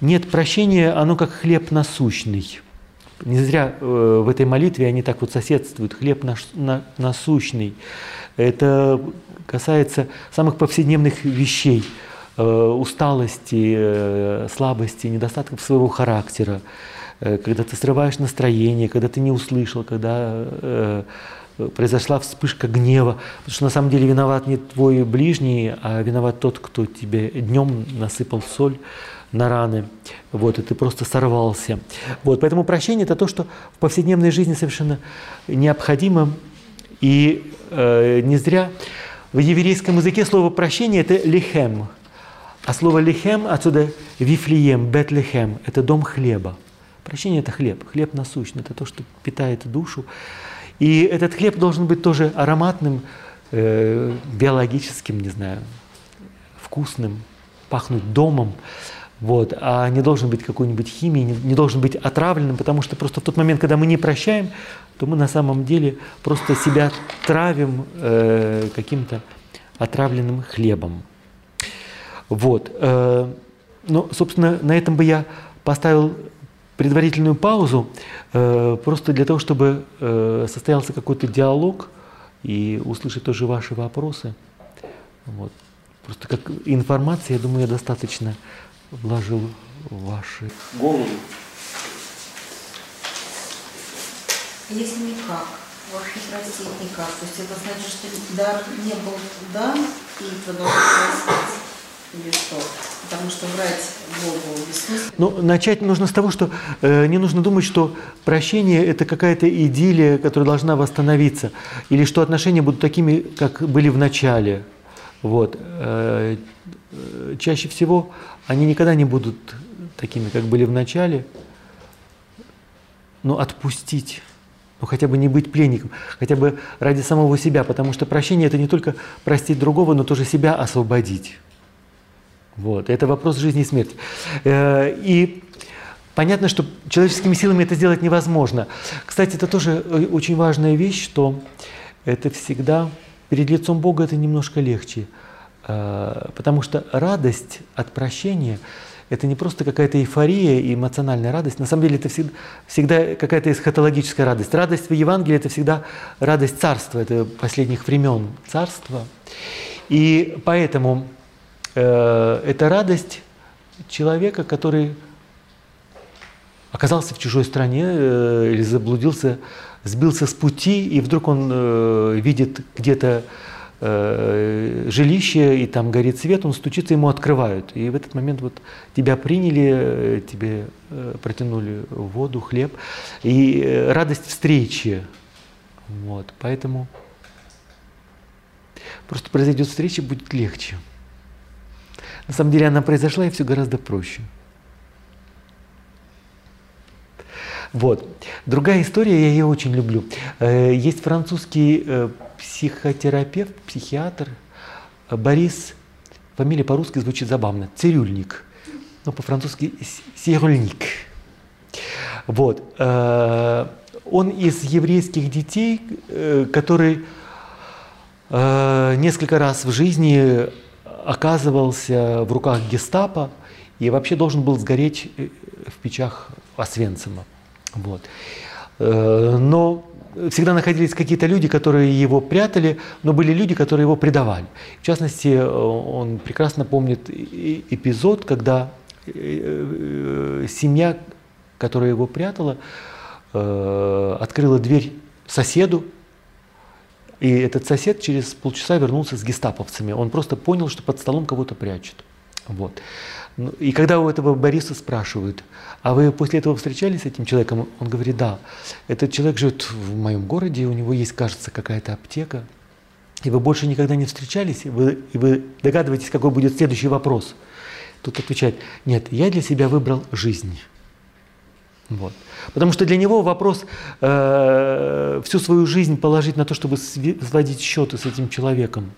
Нет, прощение, оно как хлеб насущный. Не зря э, в этой молитве они так вот соседствуют. Хлеб наш, на, насущный. Это касается самых повседневных вещей. Э, усталости, э, слабости, недостатков своего характера. Когда ты срываешь настроение, когда ты не услышал, когда произошла вспышка гнева. Потому что на самом деле виноват не твой ближний, а виноват тот, кто тебе днем насыпал соль на раны. вот, и ты просто сорвался. Вот, поэтому прощение – это то, что в повседневной жизни совершенно необходимо, и э, не зря в еврейском языке слово «прощение» – это «лихем», а слово «лихем» отсюда «вифлеем», «бетлехем» – это дом хлеба. Прощение – это хлеб, хлеб насущный, это то, что питает душу. И этот хлеб должен быть тоже ароматным, э, биологическим, не знаю, вкусным, пахнуть домом, вот, а не должен быть какой-нибудь химии, не, не должен быть отравленным, потому что просто в тот момент, когда мы не прощаем, то мы на самом деле просто себя травим э, каким-то отравленным хлебом. Вот. Э, ну, собственно, на этом бы я поставил предварительную паузу, э, просто для того, чтобы э, состоялся какой-то диалог и услышать тоже ваши вопросы. Вот. Просто как информация, я думаю, я достаточно вложил в ваши головы. Если никак, вас не простить никак, то есть это значит, что дар не был дан и продолжает или что? Потому что врать Богу бессмысленно. Ну, начать нужно с того, что э, не нужно думать, что прощение – это какая-то идиллия, которая должна восстановиться, или что отношения будут такими, как были в начале. Вот. Э, э, чаще всего они никогда не будут такими, как были в начале, но отпустить, ну хотя бы не быть пленником, хотя бы ради самого себя, потому что прощение – это не только простить другого, но тоже себя освободить. Вот. Это вопрос жизни и смерти. Э, и понятно, что человеческими силами это сделать невозможно. Кстати, это тоже очень важная вещь, что это всегда перед лицом Бога это немножко легче. Э, потому что радость от прощения – это не просто какая-то эйфория и эмоциональная радость. На самом деле это всегда, всегда какая-то эсхатологическая радость. Радость в Евангелии – это всегда радость царства, это последних времен царства. И поэтому э, это радость человека, который оказался в чужой стране э, или заблудился, сбился с пути, и вдруг он э, видит где-то э, жилище, и там горит свет, он стучится, ему открывают. И в этот момент вот тебя приняли, э, тебе э, протянули воду, хлеб, и радость встречи. Вот, поэтому просто произойдет встреча, будет легче. На самом деле она произошла, и все гораздо проще. Вот. Другая история, я ее очень люблю. Есть французский психотерапевт, психиатр Борис, фамилия по-русски звучит забавно, Цирюльник, ну по-французски Сирюльник. Вот. Э, он из еврейских детей, э, который э, несколько раз в жизни оказывался в руках гестапо и вообще должен был сгореть в печах Освенцима. Вот. Но всегда находились какие-то люди, которые его прятали, но были люди, которые его предавали. В частности, э, он прекрасно помнит эпизод, когда э, э, семья, которая его прятала, открыла дверь соседу, и этот сосед через полчаса вернулся с гестаповцами. Он просто понял, что под столом кого-то прячут. Вот. Ну, и когда у этого Бориса спрашивают, а вы после этого встречались с этим человеком? Он говорит, да. Этот человек живет в моем городе, у него есть, кажется, какая-то аптека. И вы больше никогда не встречались, и вы, и вы догадываетесь, какой будет следующий вопрос. Тут отвечает, нет, я для себя выбрал жизнь. Вот. Потому что для него вопрос э, всю свою жизнь положить на то, чтобы сводить счеты с этим человеком.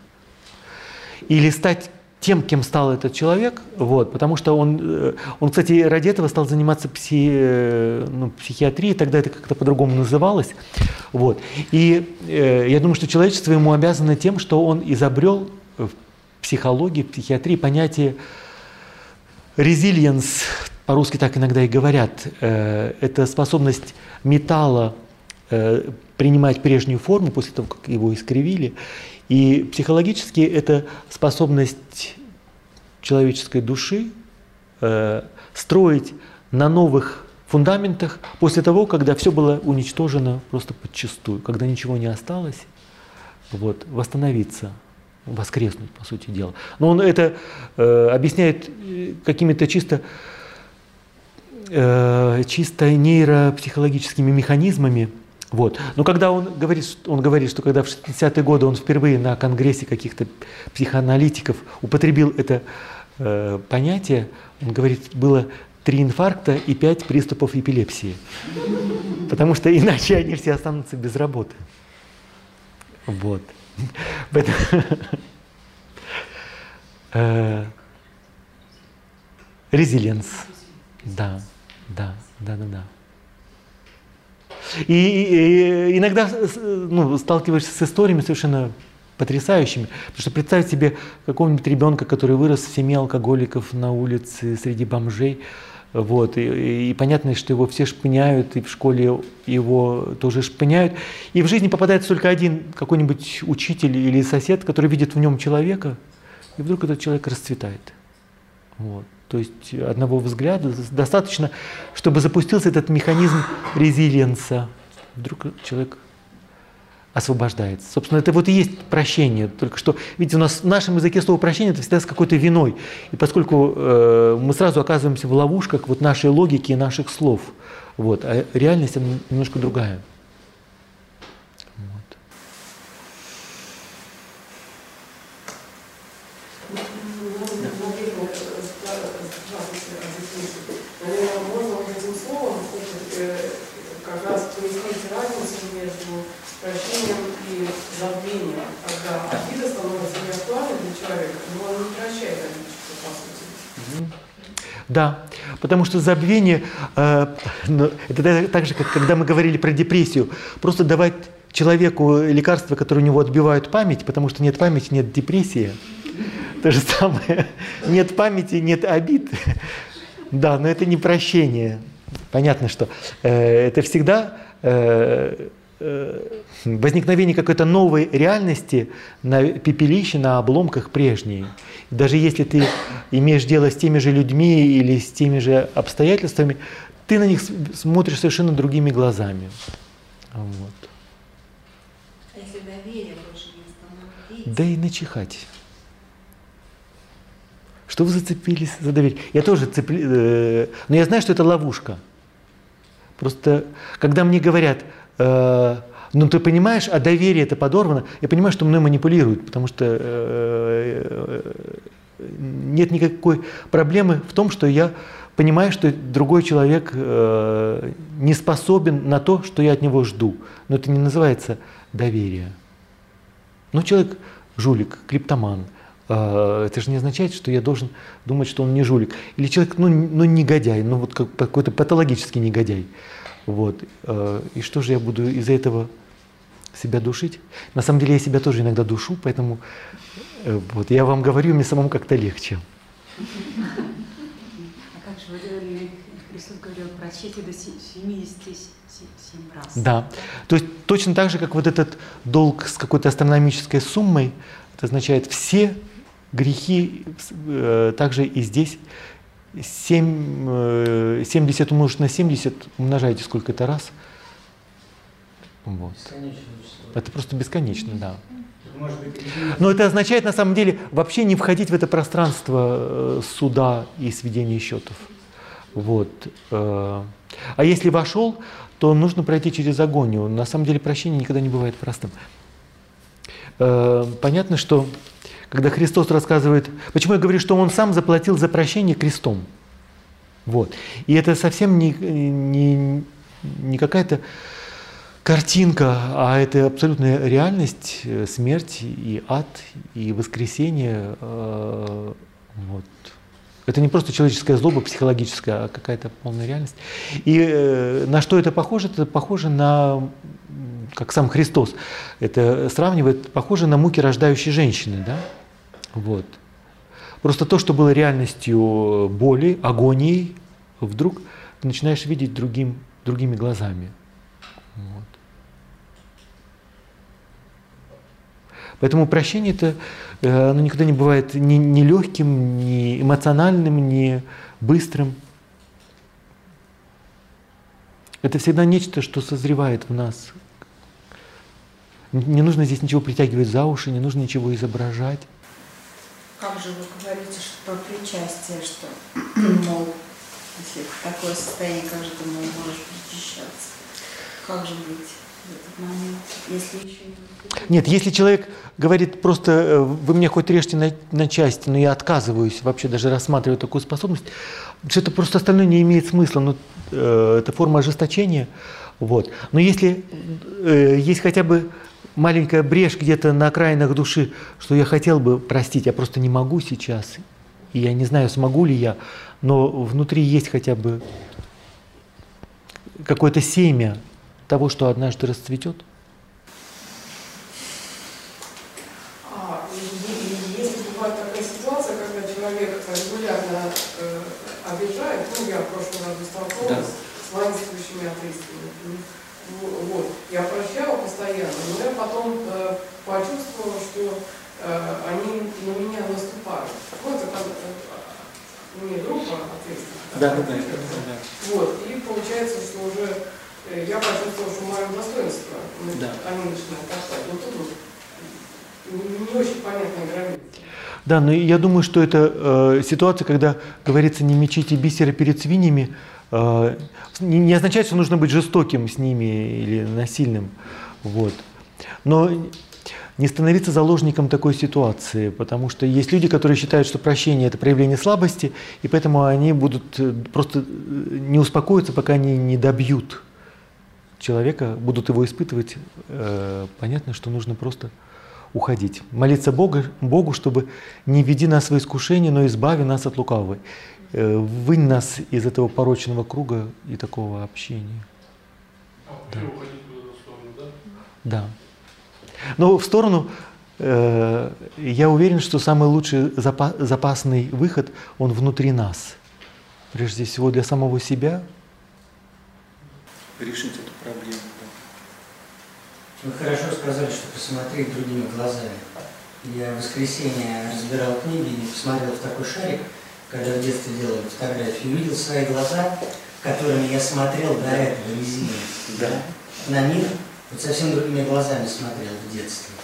Или стать тем, кем стал этот человек, вот, потому что он, э, он, кстати, ради этого стал заниматься пси, э, ну, психиатрией, тогда это как-то по-другому называлось, вот. И э, я думаю, что человечество ему обязано тем, что он изобрел в психологии, в психиатрии понятие резилиенс, по-русски так иногда и говорят, э, это способность металла э, принимать прежнюю форму после того, как его искривили, и психологически это способность человеческой души э, строить на новых фундаментах после того, когда все было уничтожено просто подчистую, когда ничего не осталось, вот, восстановиться, воскреснуть, по сути дела. Но он это э, объясняет э, какими-то чисто э, чисто нейропсихологическими механизмами. Вот. Но когда он говорит, он говорит, что когда в 60-е годы он впервые на конгрессе каких-то психоаналитиков употребил это э, понятие, он говорит, было три инфаркта и пять приступов эпилепсии. Потому что иначе они все останутся без работы. Вот. Э, резилиенс. Да, да, да, да, да. И, и иногда ну, сталкиваешься с историями совершенно потрясающими. Потому что представить себе какого-нибудь ребенка, который вырос в семье алкоголиков на улице среди бомжей, вот, и, и понятно, что его все шпыняют, и в школе его тоже шпыняют. И в жизни попадается только один какой-нибудь учитель или сосед, который видит в нем человека, и вдруг этот человек расцветает. Вот. То есть одного взгляда достаточно, чтобы запустился этот механизм резилиенса. Вдруг человек освобождается. Собственно, это вот и есть прощение. Только что, видите, у нас в нашем языке слово прощение это всегда с какой-то виной. И поскольку э, мы сразу оказываемся в ловушках вот нашей логики и наших слов, вот, а реальность она немножко другая. Да, потому что забвение, э, ну, это так же, как когда мы говорили про депрессию, просто давать человеку лекарства, которые у него отбивают память, потому что нет памяти, нет депрессии. То же самое, нет памяти, нет обид. Да, но это не прощение. Понятно, что э, это всегда э, возникновение какой-то новой реальности на пепелище, на обломках прежней. Даже если ты имеешь дело с теми же людьми или с теми же обстоятельствами, ты на них смотришь совершенно другими глазами. Вот. А если доверие больше не Да и начихать. Что вы зацепились за доверие? Я тоже цепли... Э, но я знаю, что это ловушка. Просто, когда мне говорят, э, ну ты понимаешь, а доверие это подорвано, я понимаю, что мной манипулируют, потому что э, нет никакой проблемы в том, что я понимаю, что другой человек э, не способен на то, что я от него жду. Но это не называется доверие. Ну, человек жулик, криптоман. Это же не означает, что я должен думать, что он не жулик. Или человек, ну, ну негодяй, ну вот какой-то патологический негодяй. Вот. Э, и что же я буду из-за этого себя душить? На самом деле я себя тоже иногда душу, поэтому э, вот, я вам говорю, мне самому как-то легче. А как же вы говорили, Христос говорил, прочите до 77 раз. Да, то есть точно так же, как вот этот долг с какой-то астрономической суммой, это означает все грехи, э, также и здесь 7, 70 умножить на 70, умножаете сколько это раз. Вот. Это просто бесконечно, да. Но это означает на самом деле вообще не входить в это пространство э, суда и сведения счетов. Вот. Э. А если вошел, то нужно пройти через агонию. На самом деле прощение никогда не бывает простым. Э, понятно, что когда Христос рассказывает, почему я говорю, что Он сам заплатил за прощение крестом. Вот. И это совсем не, не, не какая-то картинка, а это абсолютная реальность, э, смерть и ад, и воскресение. Э, вот. Это не просто человеческая злоба психологическая, а какая-то полная реальность. И э, на что это похоже? Это похоже на, как сам Христос это сравнивает, похоже на муки рождающей женщины. Да? Вот. Просто то, что было реальностью боли, агонией, вдруг ты начинаешь видеть другим, другими глазами. Вот. Поэтому прощение это э, оно никогда не бывает ни, ни легким, ни эмоциональным, ни быстрым. Это всегда нечто, что созревает в нас. Не нужно здесь ничего притягивать за уши, не нужно ничего изображать. Как же вы говорите что про причастие, что, мол, Если такое состояние, как же ты можешь причащаться? Как же быть? в этот момент, если еще не... Нет, если человек говорит просто, э, вы меня хоть режьте на, на части, но я отказываюсь вообще даже рассматривать такую способность, что это просто остальное не имеет смысла, ну, э, это форма ожесточения, вот. Но если э, есть хотя бы маленькая брешь где-то на окраинах души, что я хотел бы простить, я просто не могу сейчас, и я не знаю, смогу ли я, но внутри есть хотя бы какое-то семя того, что однажды расцветет? А, если бывает такая ситуация, когда человек регулярно э, обижает, ну, я в прошлый раз столкнулась да. с воинствующими атеистами, вот, я прощала постоянно, но я потом э, почувствовала, что э, они на меня наступают. Вот это э, не группа атеистов. Да, да, да, да. Вот, и получается, что уже Э, я почувствовал, что мое достоинство, да. они начинают топтать. Но тут вот не очень понятная граница. Да, но я думаю, что это э, ситуация, когда говорится «не мечите бисера перед свиньями», э, не, не означает, что нужно быть жестоким с ними или насильным. Вот. Но не становиться заложником такой ситуации, потому что есть люди, которые считают, что прощение – это проявление слабости, и поэтому они будут э, просто э, не успокоиться, пока они не добьют человека, будут его испытывать, э, понятно, что нужно просто уходить. Молиться Богу, Богу, чтобы не веди нас в искушение, но избави нас от лукавого. Вынь нас из этого порочного круга и такого общения. А да. да? Да. Но в сторону э, я уверен, что самый лучший запас, запасный выход, он внутри нас. Прежде всего для самого себя, решить эту проблему. Вы хорошо сказали, что посмотреть другими глазами. Я в воскресенье разбирал книги и посмотрел в такой шарик, когда в детстве делали фотографии, увидел свои глаза, которыми я смотрел до этого резины. Да. На мир вот совсем другими глазами смотрел в детстве.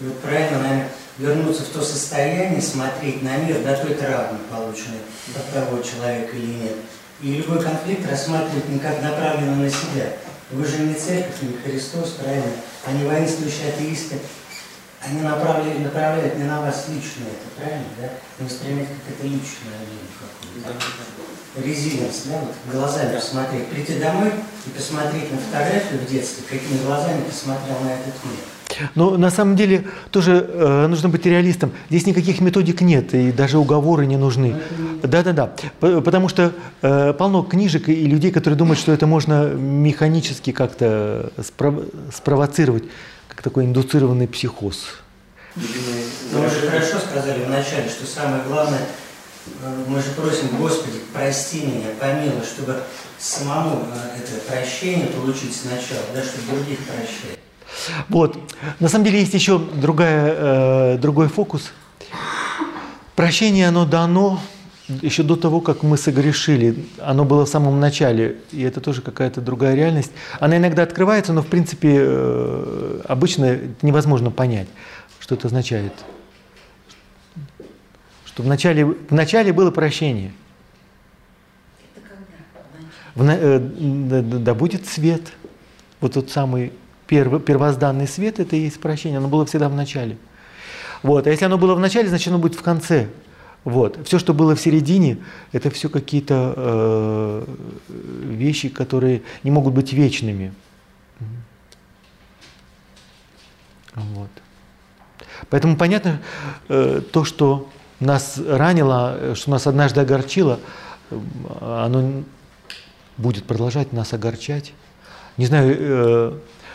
И вот правильно, наверное, вернуться в то состояние, смотреть на мир до той травмы, полученной от того человека или нет, и любой конфликт рассматривать не как направленный на себя. Вы же не церковь, не Христос, правильно? Они воинствующие атеисты. Они направляют, направляют не на вас лично это, правильно? Да? Не воспринимать как это личное какое-то. Да? Резилинс, да, вот глазами посмотреть. Прийти домой и посмотреть на фотографию в детстве, какими глазами ты смотрел на этот мир. Но на самом деле тоже э, нужно быть реалистом. Здесь никаких методик нет, и даже уговоры не нужны. Да-да-да. Потому что э, полно книжек и людей, которые думают, что это можно механически как-то спро- спровоцировать, как такой индуцированный психоз. Вы же хорошо сказали вначале, что самое главное, мы же просим, Господи, прости меня, помилуй, чтобы самому э, это прощение получить сначала, да, чтобы других прощать. Вот. На самом деле есть еще другая, э, другой фокус. Прощение, оно дано еще до того, как мы согрешили. Оно было в самом начале, и это тоже какая-то другая реальность. Она иногда открывается, но в принципе э, обычно невозможно понять, что это означает. Что вначале, вначале было прощение. В, э, да будет свет. Вот тот самый перв, первозданный свет – это и есть прощение, оно было всегда в начале. Вот. А если оно было в начале, значит оно будет в конце. Вот. Все, что было в середине, это все какие-то э, вещи, которые не могут быть вечными. Вот. Поэтому понятно, э, то, что нас ранило, что нас однажды огорчило, э, оно будет продолжать нас огорчать. Не знаю, э,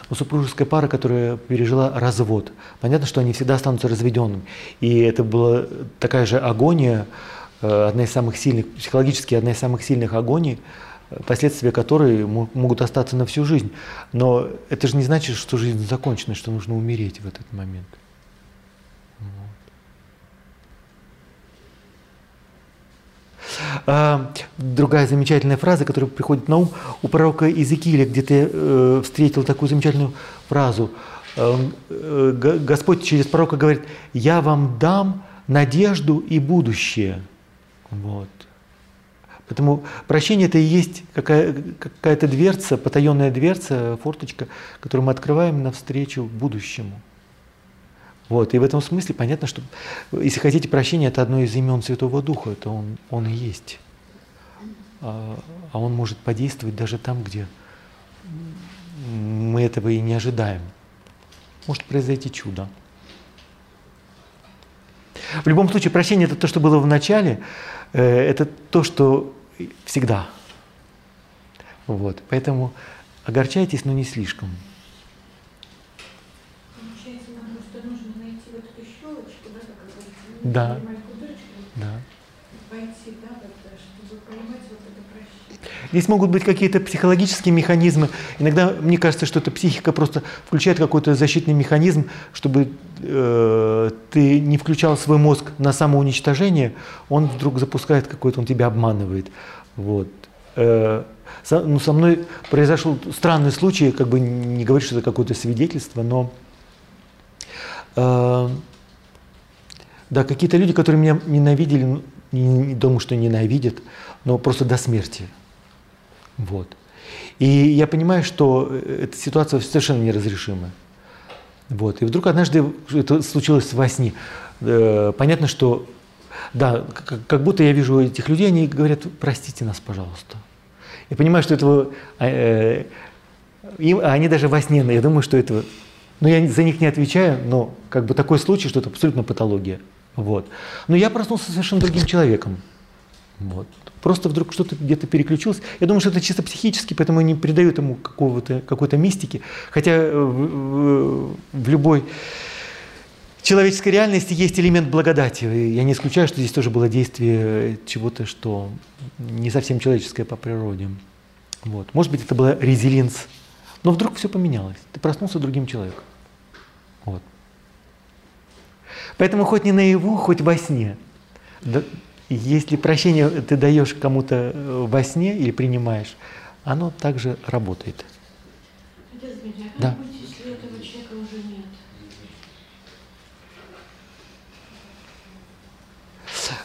но супружеская пара, которая пережила развод, понятно, что они всегда останутся разведенными. И это была такая же агония, э, одна из самых сильных, психологически одна из самых сильных агоний, э, последствия которой могут остаться на всю жизнь. Но это же не значит, что жизнь закончена, что нужно умереть в этот момент. Другая замечательная фраза, которая приходит на ум, у пророка Иезекииля, где ты э, встретил такую замечательную фразу. Э, э, Господь через пророка говорит, я вам дам надежду и будущее. Вот. Поэтому прощение это и есть какая, какая-то дверца, потаенная дверца, форточка, которую мы открываем навстречу будущему. Вот. И в этом смысле понятно, что если хотите прощение, это одно из имен Святого Духа, это он, он и есть. А, а он может подействовать даже там, где мы этого и не ожидаем. Может произойти чудо. В любом случае, прощение это то, что было в начале, э, это то, что всегда. Вот. Поэтому огорчайтесь, но не слишком. Получается, нам просто нужно найти вот эту щелочку, да, как говорится, да. да. войти, да, чтобы поймать вот это прощение. Здесь могут быть какие-то психологические механизмы. Иногда мне кажется, что эта психика просто включает какой-то защитный механизм, чтобы э, ты не включал свой мозг на самоуничтожение, он вдруг запускает какой-то, он тебя обманывает. Вот. Э, со, ну, со мной произошел странный случай, как бы не говорить, что это какое-то свидетельство, но э, да, какие-то люди, которые меня ненавидели, не, думаю, что ненавидят, но просто до смерти. Вот. И я понимаю, что э, эта ситуация совершенно неразрешимая. Вот. И вдруг однажды это случилось во сне. Э, понятно, что да, как будто я вижу этих людей, они говорят, простите нас, пожалуйста. Я понимаю, что этого, э, им, они даже во сне, я думаю, что это, ну я за них не отвечаю, но как бы такой случай, что это абсолютно патология. Вот. Но я проснулся совершенно другим человеком. Вот. Просто вдруг что-то где-то переключилось. Я думаю, что это чисто психически, поэтому я не придаю этому какого-то, какой-то мистики. Хотя в, в, в любой человеческой реальности есть элемент благодати. Я не исключаю, что здесь тоже было действие чего-то, что не совсем человеческое по природе. Вот. Может быть, это была резилинс. Но вдруг все поменялось. Ты проснулся другим человеком. Вот. Поэтому хоть не наяву, хоть во сне. Если прощение ты даешь кому-то э, во сне или принимаешь, оно также работает. Дмитрий, а да. быть, если этого человека уже нет?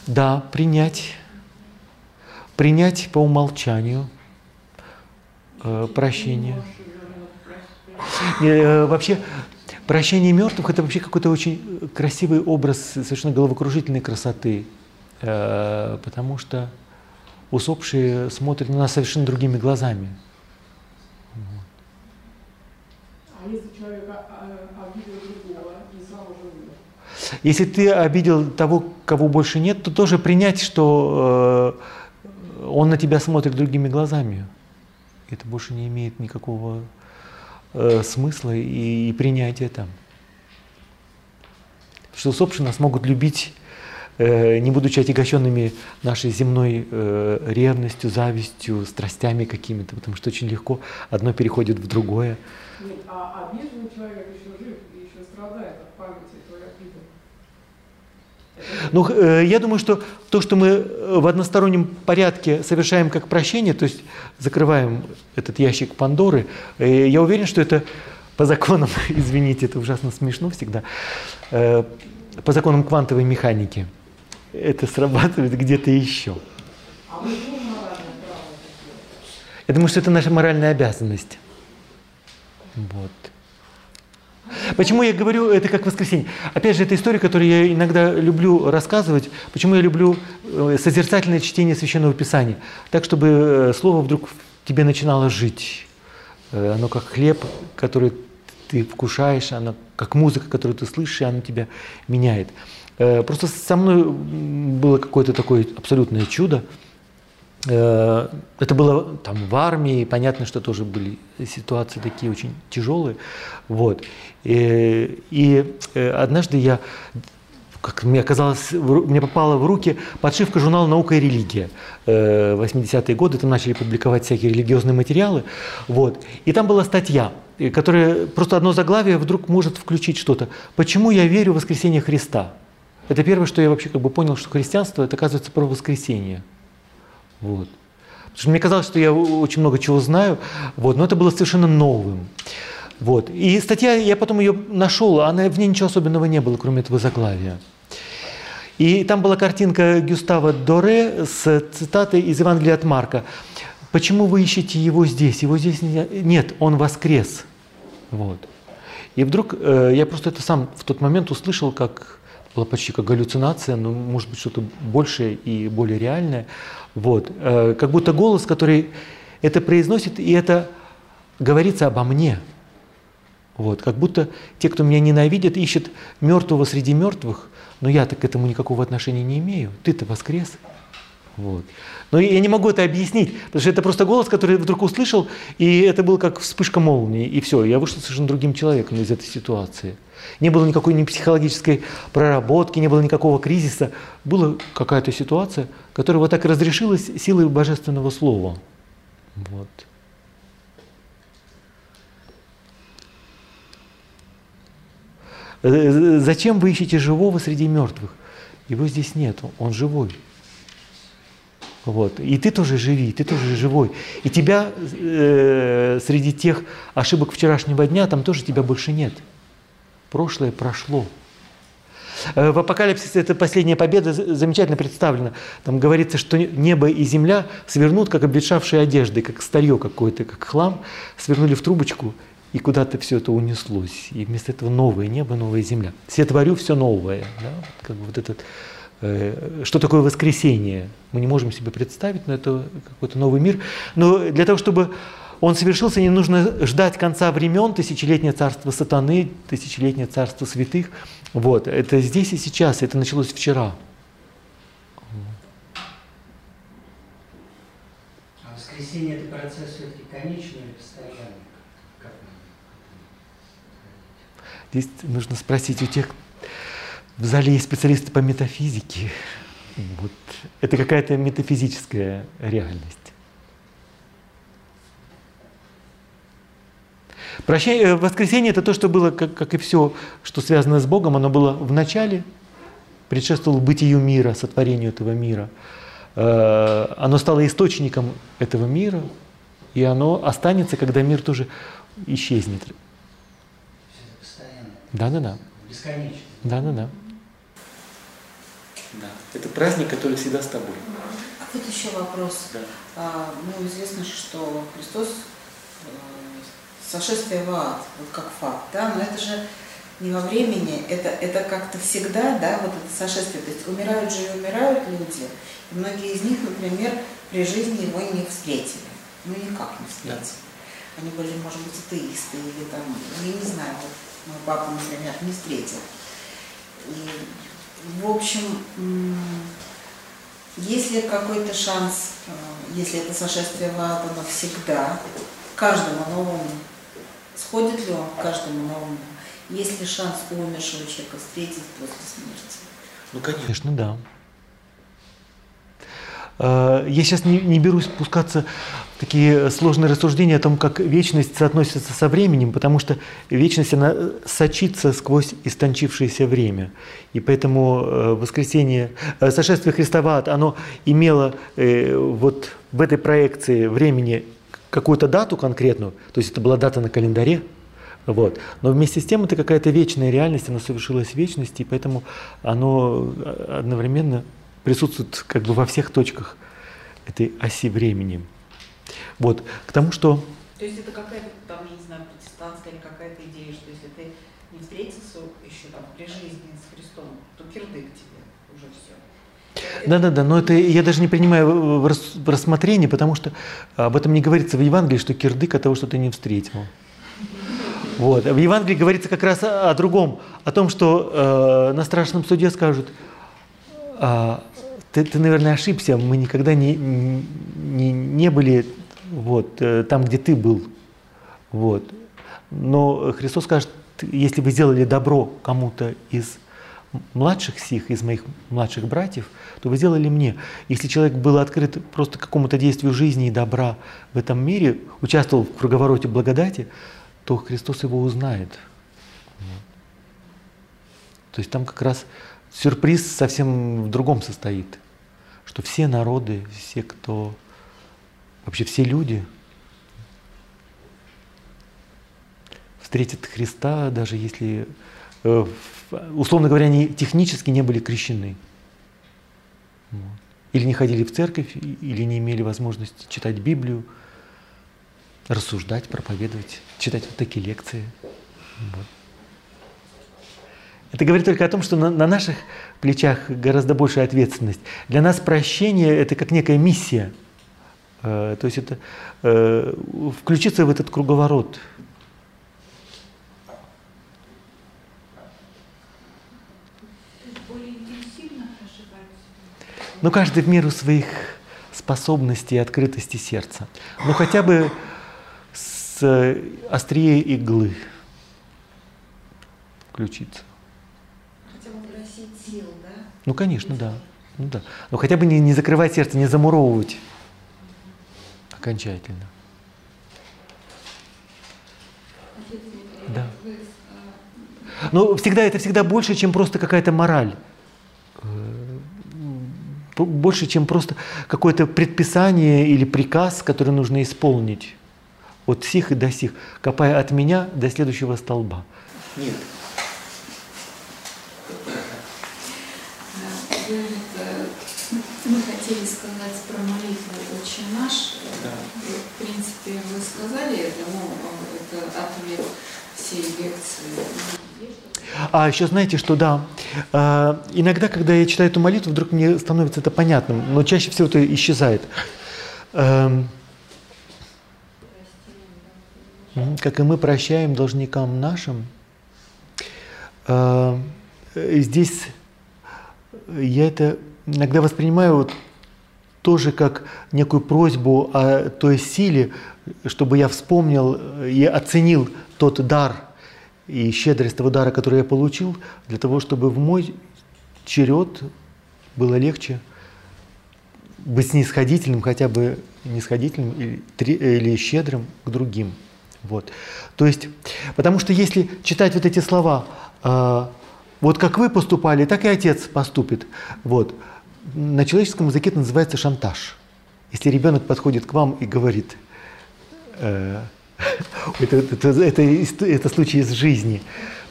Да, принять. Принять по умолчанию э, прощение. Э, вообще, прощение мертвых это вообще какой-то очень красивый образ совершенно головокружительной красоты. Э, потому что усопшие смотрят на нас совершенно другими глазами. А если человек обидел другого и сам уже умер? Если ты обидел того, кого больше нет, то тоже принять, что э, он на тебя смотрит другими глазами. Это больше не имеет никакого э, смысла и, и принять это. Что усопшие нас могут любить Э, не будучи отягощенными нашей земной э, ревностью, завистью, страстями какими-то, потому что очень легко одно переходит в другое. Нет, а обиженный человек еще жив и еще страдает от памяти той обиды. Ну, э, я думаю, что то, что мы в одностороннем порядке совершаем как прощение, то есть закрываем этот ящик Пандоры, я уверен, что это по законам, извините, это ужасно смешно всегда, по законам квантовой механики – это срабатывает где-то еще. Я думаю, что это наша моральная обязанность. Вот. Почему я говорю это как воскресенье? Опять же, это история, которую я иногда люблю рассказывать. Почему я люблю э, созерцательное чтение Священного Писания? Так, чтобы э, Слово вдруг тебе начинало жить. Э, оно как хлеб, который ты вкушаешь, оно как музыка, которую ты слышишь, и оно тебя меняет. Просто со мной было какое-то такое абсолютное чудо. Э, это было там в армии, понятно, что тоже были ситуации такие очень тяжелые. Вот. И, и э, однажды я как мне оказалось, мне попала в руки подшивка журнала «Наука и религия». 80-е годы там начали публиковать всякие религиозные материалы. Вот. И там была статья, которая просто одно заглавие вдруг может включить что-то. «Почему я верю в воскресение Христа?» Это первое, что я вообще как бы понял, что христианство это оказывается про воскресение. Вот. Потому что мне казалось, что я очень много чего знаю, вот, но это было совершенно новым. Вот. И статья, я потом ее нашел, она, в ней ничего особенного не было, кроме этого заглавия. И там была картинка Гюстава Доре с цитатой из Евангелия от Марка. «Почему вы ищете его здесь? Его здесь нет, он воскрес». Вот. И вдруг э, я просто это сам в тот момент услышал, как была почти как галлюцинация, но может быть что-то большее и более реальное. Вот. Э, как будто голос, который это произносит, и это говорится обо мне. Вот. Как будто те, кто меня ненавидят, ищут мертвого среди мертвых, но я-то к этому никакого отношения не имею. Ты-то воскрес. Вот. Но я не могу это объяснить, потому что это просто голос, который вдруг услышал, и это было как вспышка молнии, и все, я вышел совершенно другим человеком из этой ситуации. Не было никакой ни психологической проработки, не было никакого кризиса. Была какая-то ситуация, которая вот так разрешилась силой божественного слова. Вот. Э, зачем вы ищете живого среди мертвых? Его здесь нет, он живой. Вот. И ты тоже живи, ты тоже живой. И тебя э, среди тех ошибок вчерашнего дня, там тоже тебя больше нет. Прошлое прошло. Э, в Апокалипсисе это последняя победа замечательно представлена. Там говорится, что небо и земля свернут, как обветшавшие одежды, как старье какое-то, как хлам, свернули в трубочку, и куда-то все это унеслось. И вместо этого новое небо, новая земля. Все творю, все новое. Да? Как бы вот этот Э, что такое воскресение. Мы не можем себе представить, но это какой-то новый мир. Но для того, чтобы он совершился, не нужно ждать конца времен, тысячелетнее царство сатаны, тысячелетнее царство святых. Вот, это здесь и сейчас, это началось вчера. А воскресение – это процесс все-таки конечный или постоянный? Здесь нужно спросить у тех, в зале есть специалисты по метафизике. Вот. Это какая-то метафизическая реальность. Прощение, э, воскресенье это то, что было, как, как и все, что связано с Богом, оно было в начале, предшествовало бытию мира, сотворению этого мира. Э, оно стало источником этого мира, и оно останется, когда мир тоже исчезнет. Да, да, да. Бесконечно. Да, да, да. Да. Это праздник, который всегда с тобой. А вот еще вопрос. Да. А, ну, известно, что Христос сошествие в ад, вот как факт, да, но это же не во времени, это, это как-то всегда, да, вот это сошествие, то есть умирают же и умирают люди, и многие из них, например, при жизни его не встретили, ну никак не встретили. Да. Они были, может быть, атеисты или там, я не знаю, вот мой папа, например, не встретил. И в общем, есть ли какой-то шанс, э, если это сошествие в ад, оно всегда, каждому новому, сходит ли он к каждому новому? Есть ли шанс у умершего человека встретить после смерти? Ну, конечно, да. Э, я сейчас не, не берусь спускаться такие сложные рассуждения о том, как вечность соотносится со временем, потому что вечность, она сочится сквозь истончившееся время. И поэтому э, воскресение, э, сошествие Христа в ад, оно имело вот в этой проекции времени какую-то дату конкретную, то есть это была дата на календаре, вот. Но вместе с тем это какая-то вечная реальность, она совершилась в вечности, и поэтому оно одновременно присутствует как бы во всех точках этой оси времени. Вот, к тому, что... То есть это какая-то, там, не знаю, протестантская или какая-то идея, что если ты не встретился еще там при жизни с Христом, то кирдык тебе все. Да, да, да, но это я даже не принимаю в рассмотрение, потому что об этом не говорится в Евангелии, что кирдык от того, что ты не встретил. Вот. В Евангелии говорится как раз о, о другом, о том, что э, на страшном суде скажут, э, ты, ты, наверное, ошибся, мы никогда не, не, не были вот, э, там, где ты был. Вот. Но Христос скажет, если вы сделали добро кому-то из младших сих, из моих младших братьев, то вы сделали мне. Если человек был открыт просто какому-то действию жизни и добра в этом мире, участвовал в круговороте благодати, то Христос его узнает. То есть там как раз сюрприз совсем в другом состоит что все народы, все, кто, вообще все люди встретят Христа, даже если, э, условно говоря, они технически не были крещены. Или не ходили в церковь, или не имели возможности читать Библию, рассуждать, проповедовать, читать вот такие лекции. Вот. Это говорит только о том, что на, на наших плечах гораздо большая ответственность. Для нас прощение – это как некая миссия. Э, то есть это э, включиться в этот круговорот. Ну, каждый в меру своих способностей и открытости сердца. Ну, хотя бы с острее иглы включиться. Ну, конечно, да. Ну, да. Но хотя бы не, не закрывать сердце, не замуровывать окончательно. Да. Но всегда это всегда больше, чем просто какая-то мораль. Э, больше, чем просто какое-то предписание или приказ, который нужно исполнить. От сих и до сих, копая от меня до следующего столба. Нет, хотели сказать про молитву «Отче наш». Да. В принципе, вы сказали это, ну, это ответ всей лекции. А еще знаете, что да, э, иногда, когда я читаю эту молитву, вдруг мне становится это понятным, но чаще всего это исчезает. Э, как и мы прощаем должникам нашим, э, здесь я это иногда воспринимаю вот тоже как некую просьбу о той силе, чтобы я вспомнил и оценил тот дар и щедрость того дара, который я получил, для того, чтобы в мой черед было легче быть снисходительным, хотя бы нисходительным или, или щедрым к другим. Вот. То есть, потому что если читать вот эти слова, э, вот как вы поступали, так и отец поступит. Вот на человеческом языке это называется шантаж. Если ребенок подходит к вам и говорит, э, это, это, это, это случай из жизни,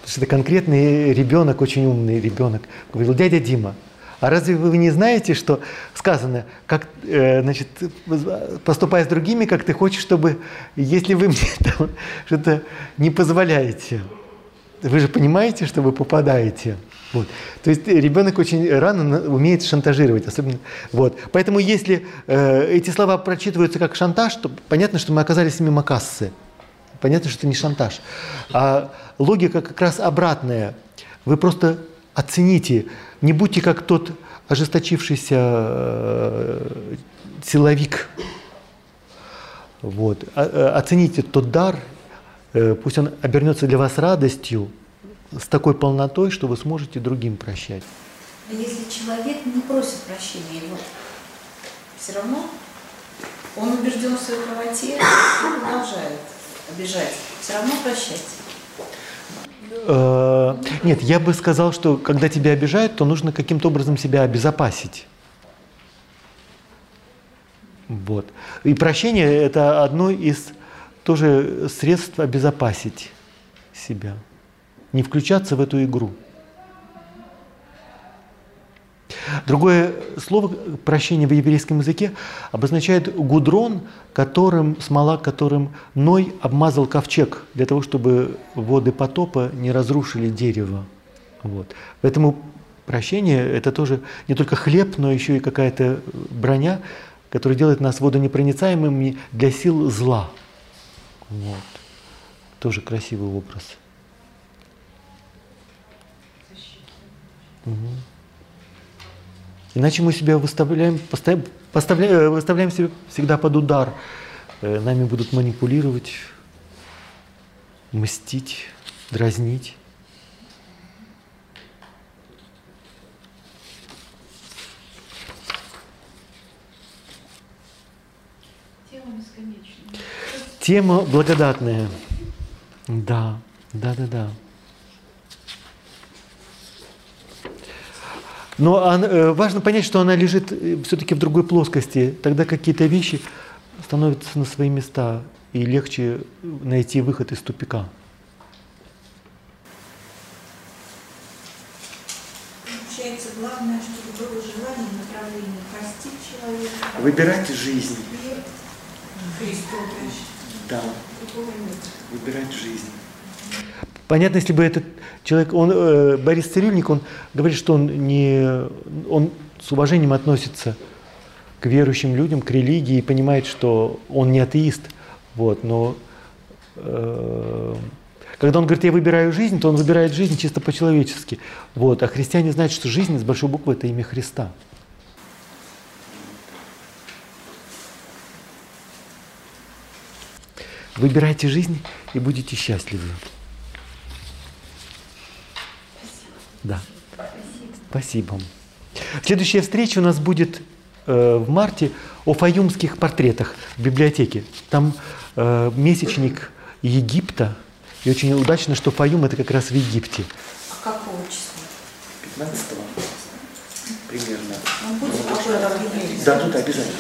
потому что это конкретный ребенок, очень умный ребенок, говорил, дядя Дима, а разве вы не знаете, что сказано, как, э, значит, поступая с другими, как ты хочешь, чтобы, если вы мне что-то не позволяете, вы же понимаете, что вы попадаете. Вот. То есть ребенок очень рано умеет шантажировать, особенно. Вот. Поэтому если э, эти слова прочитываются как шантаж, то понятно, что мы оказались мимо кассы. Понятно, что это не шантаж. А логика как раз обратная. Вы просто оцените, не будьте как тот ожесточившийся э, силовик. Вот. А, э, оцените тот дар, э, пусть он обернется для вас радостью, с такой полнотой, что вы сможете другим прощать. А если человек не просит прощения его, все равно он убежден в своей правоте и продолжает обижать. Все равно прощать. Э, нет, я бы сказал, что когда тебя обижают, то нужно каким-то образом себя обезопасить. Вот. И прощение – это одно из тоже средств обезопасить себя не включаться в эту игру. Другое слово прощение в еврейском языке обозначает гудрон, которым, смола, которым Ной обмазал ковчег, для того, чтобы воды потопа не разрушили дерево. Вот. Поэтому прощение – это тоже не только хлеб, но еще и какая-то броня, которая делает нас водонепроницаемыми для сил зла. Вот. Тоже красивый образ. Угу. Иначе мы себя выставляем, поставляем, э, выставляем себя всегда под удар. Э, нами будут манипулировать, мстить, дразнить. Тема благодатная. Да, да, да, да. Но она, э, важно понять, что она лежит э, все-таки в другой плоскости. Тогда какие-то вещи становятся на свои места, и легче найти выход из тупика. Получается, главное, чтобы было желание и направление Выбирать жизнь. Да. Выбирать жизнь. Понятно, если бы этот человек, он, э, Борис Цирюльник, он говорит, что он, не, он с уважением относится к верующим людям, к религии, и понимает, что он не атеист. Вот, но э, когда он говорит, я выбираю жизнь, то он выбирает жизнь чисто по-человечески. Вот, а христиане знают, что жизнь с большой буквы – это имя Христа. Выбирайте жизнь и будете счастливы. Да. Спасибо. Следующая встреча у нас будет э, в марте о фаюмских портретах в библиотеке. Там э, месячник Египта. И очень удачно, что Фаюм это как раз в Египте. А какого числа? 15 примерно. Он будет уже Да, тут обязательно.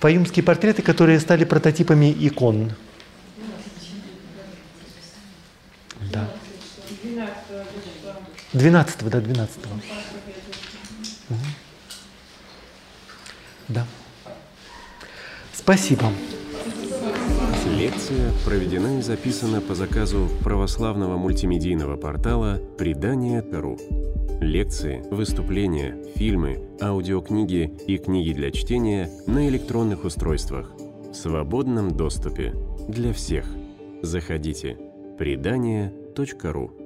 Фаюмские портреты, которые стали прототипами икон. Да. 12 да, 12 угу. Да. Спасибо. Лекция проведена и записана по заказу православного мультимедийного портала «Предание.ру». Лекции, выступления, фильмы, аудиокниги и книги для чтения на электронных устройствах в свободном доступе для всех. Заходите. Предание.ру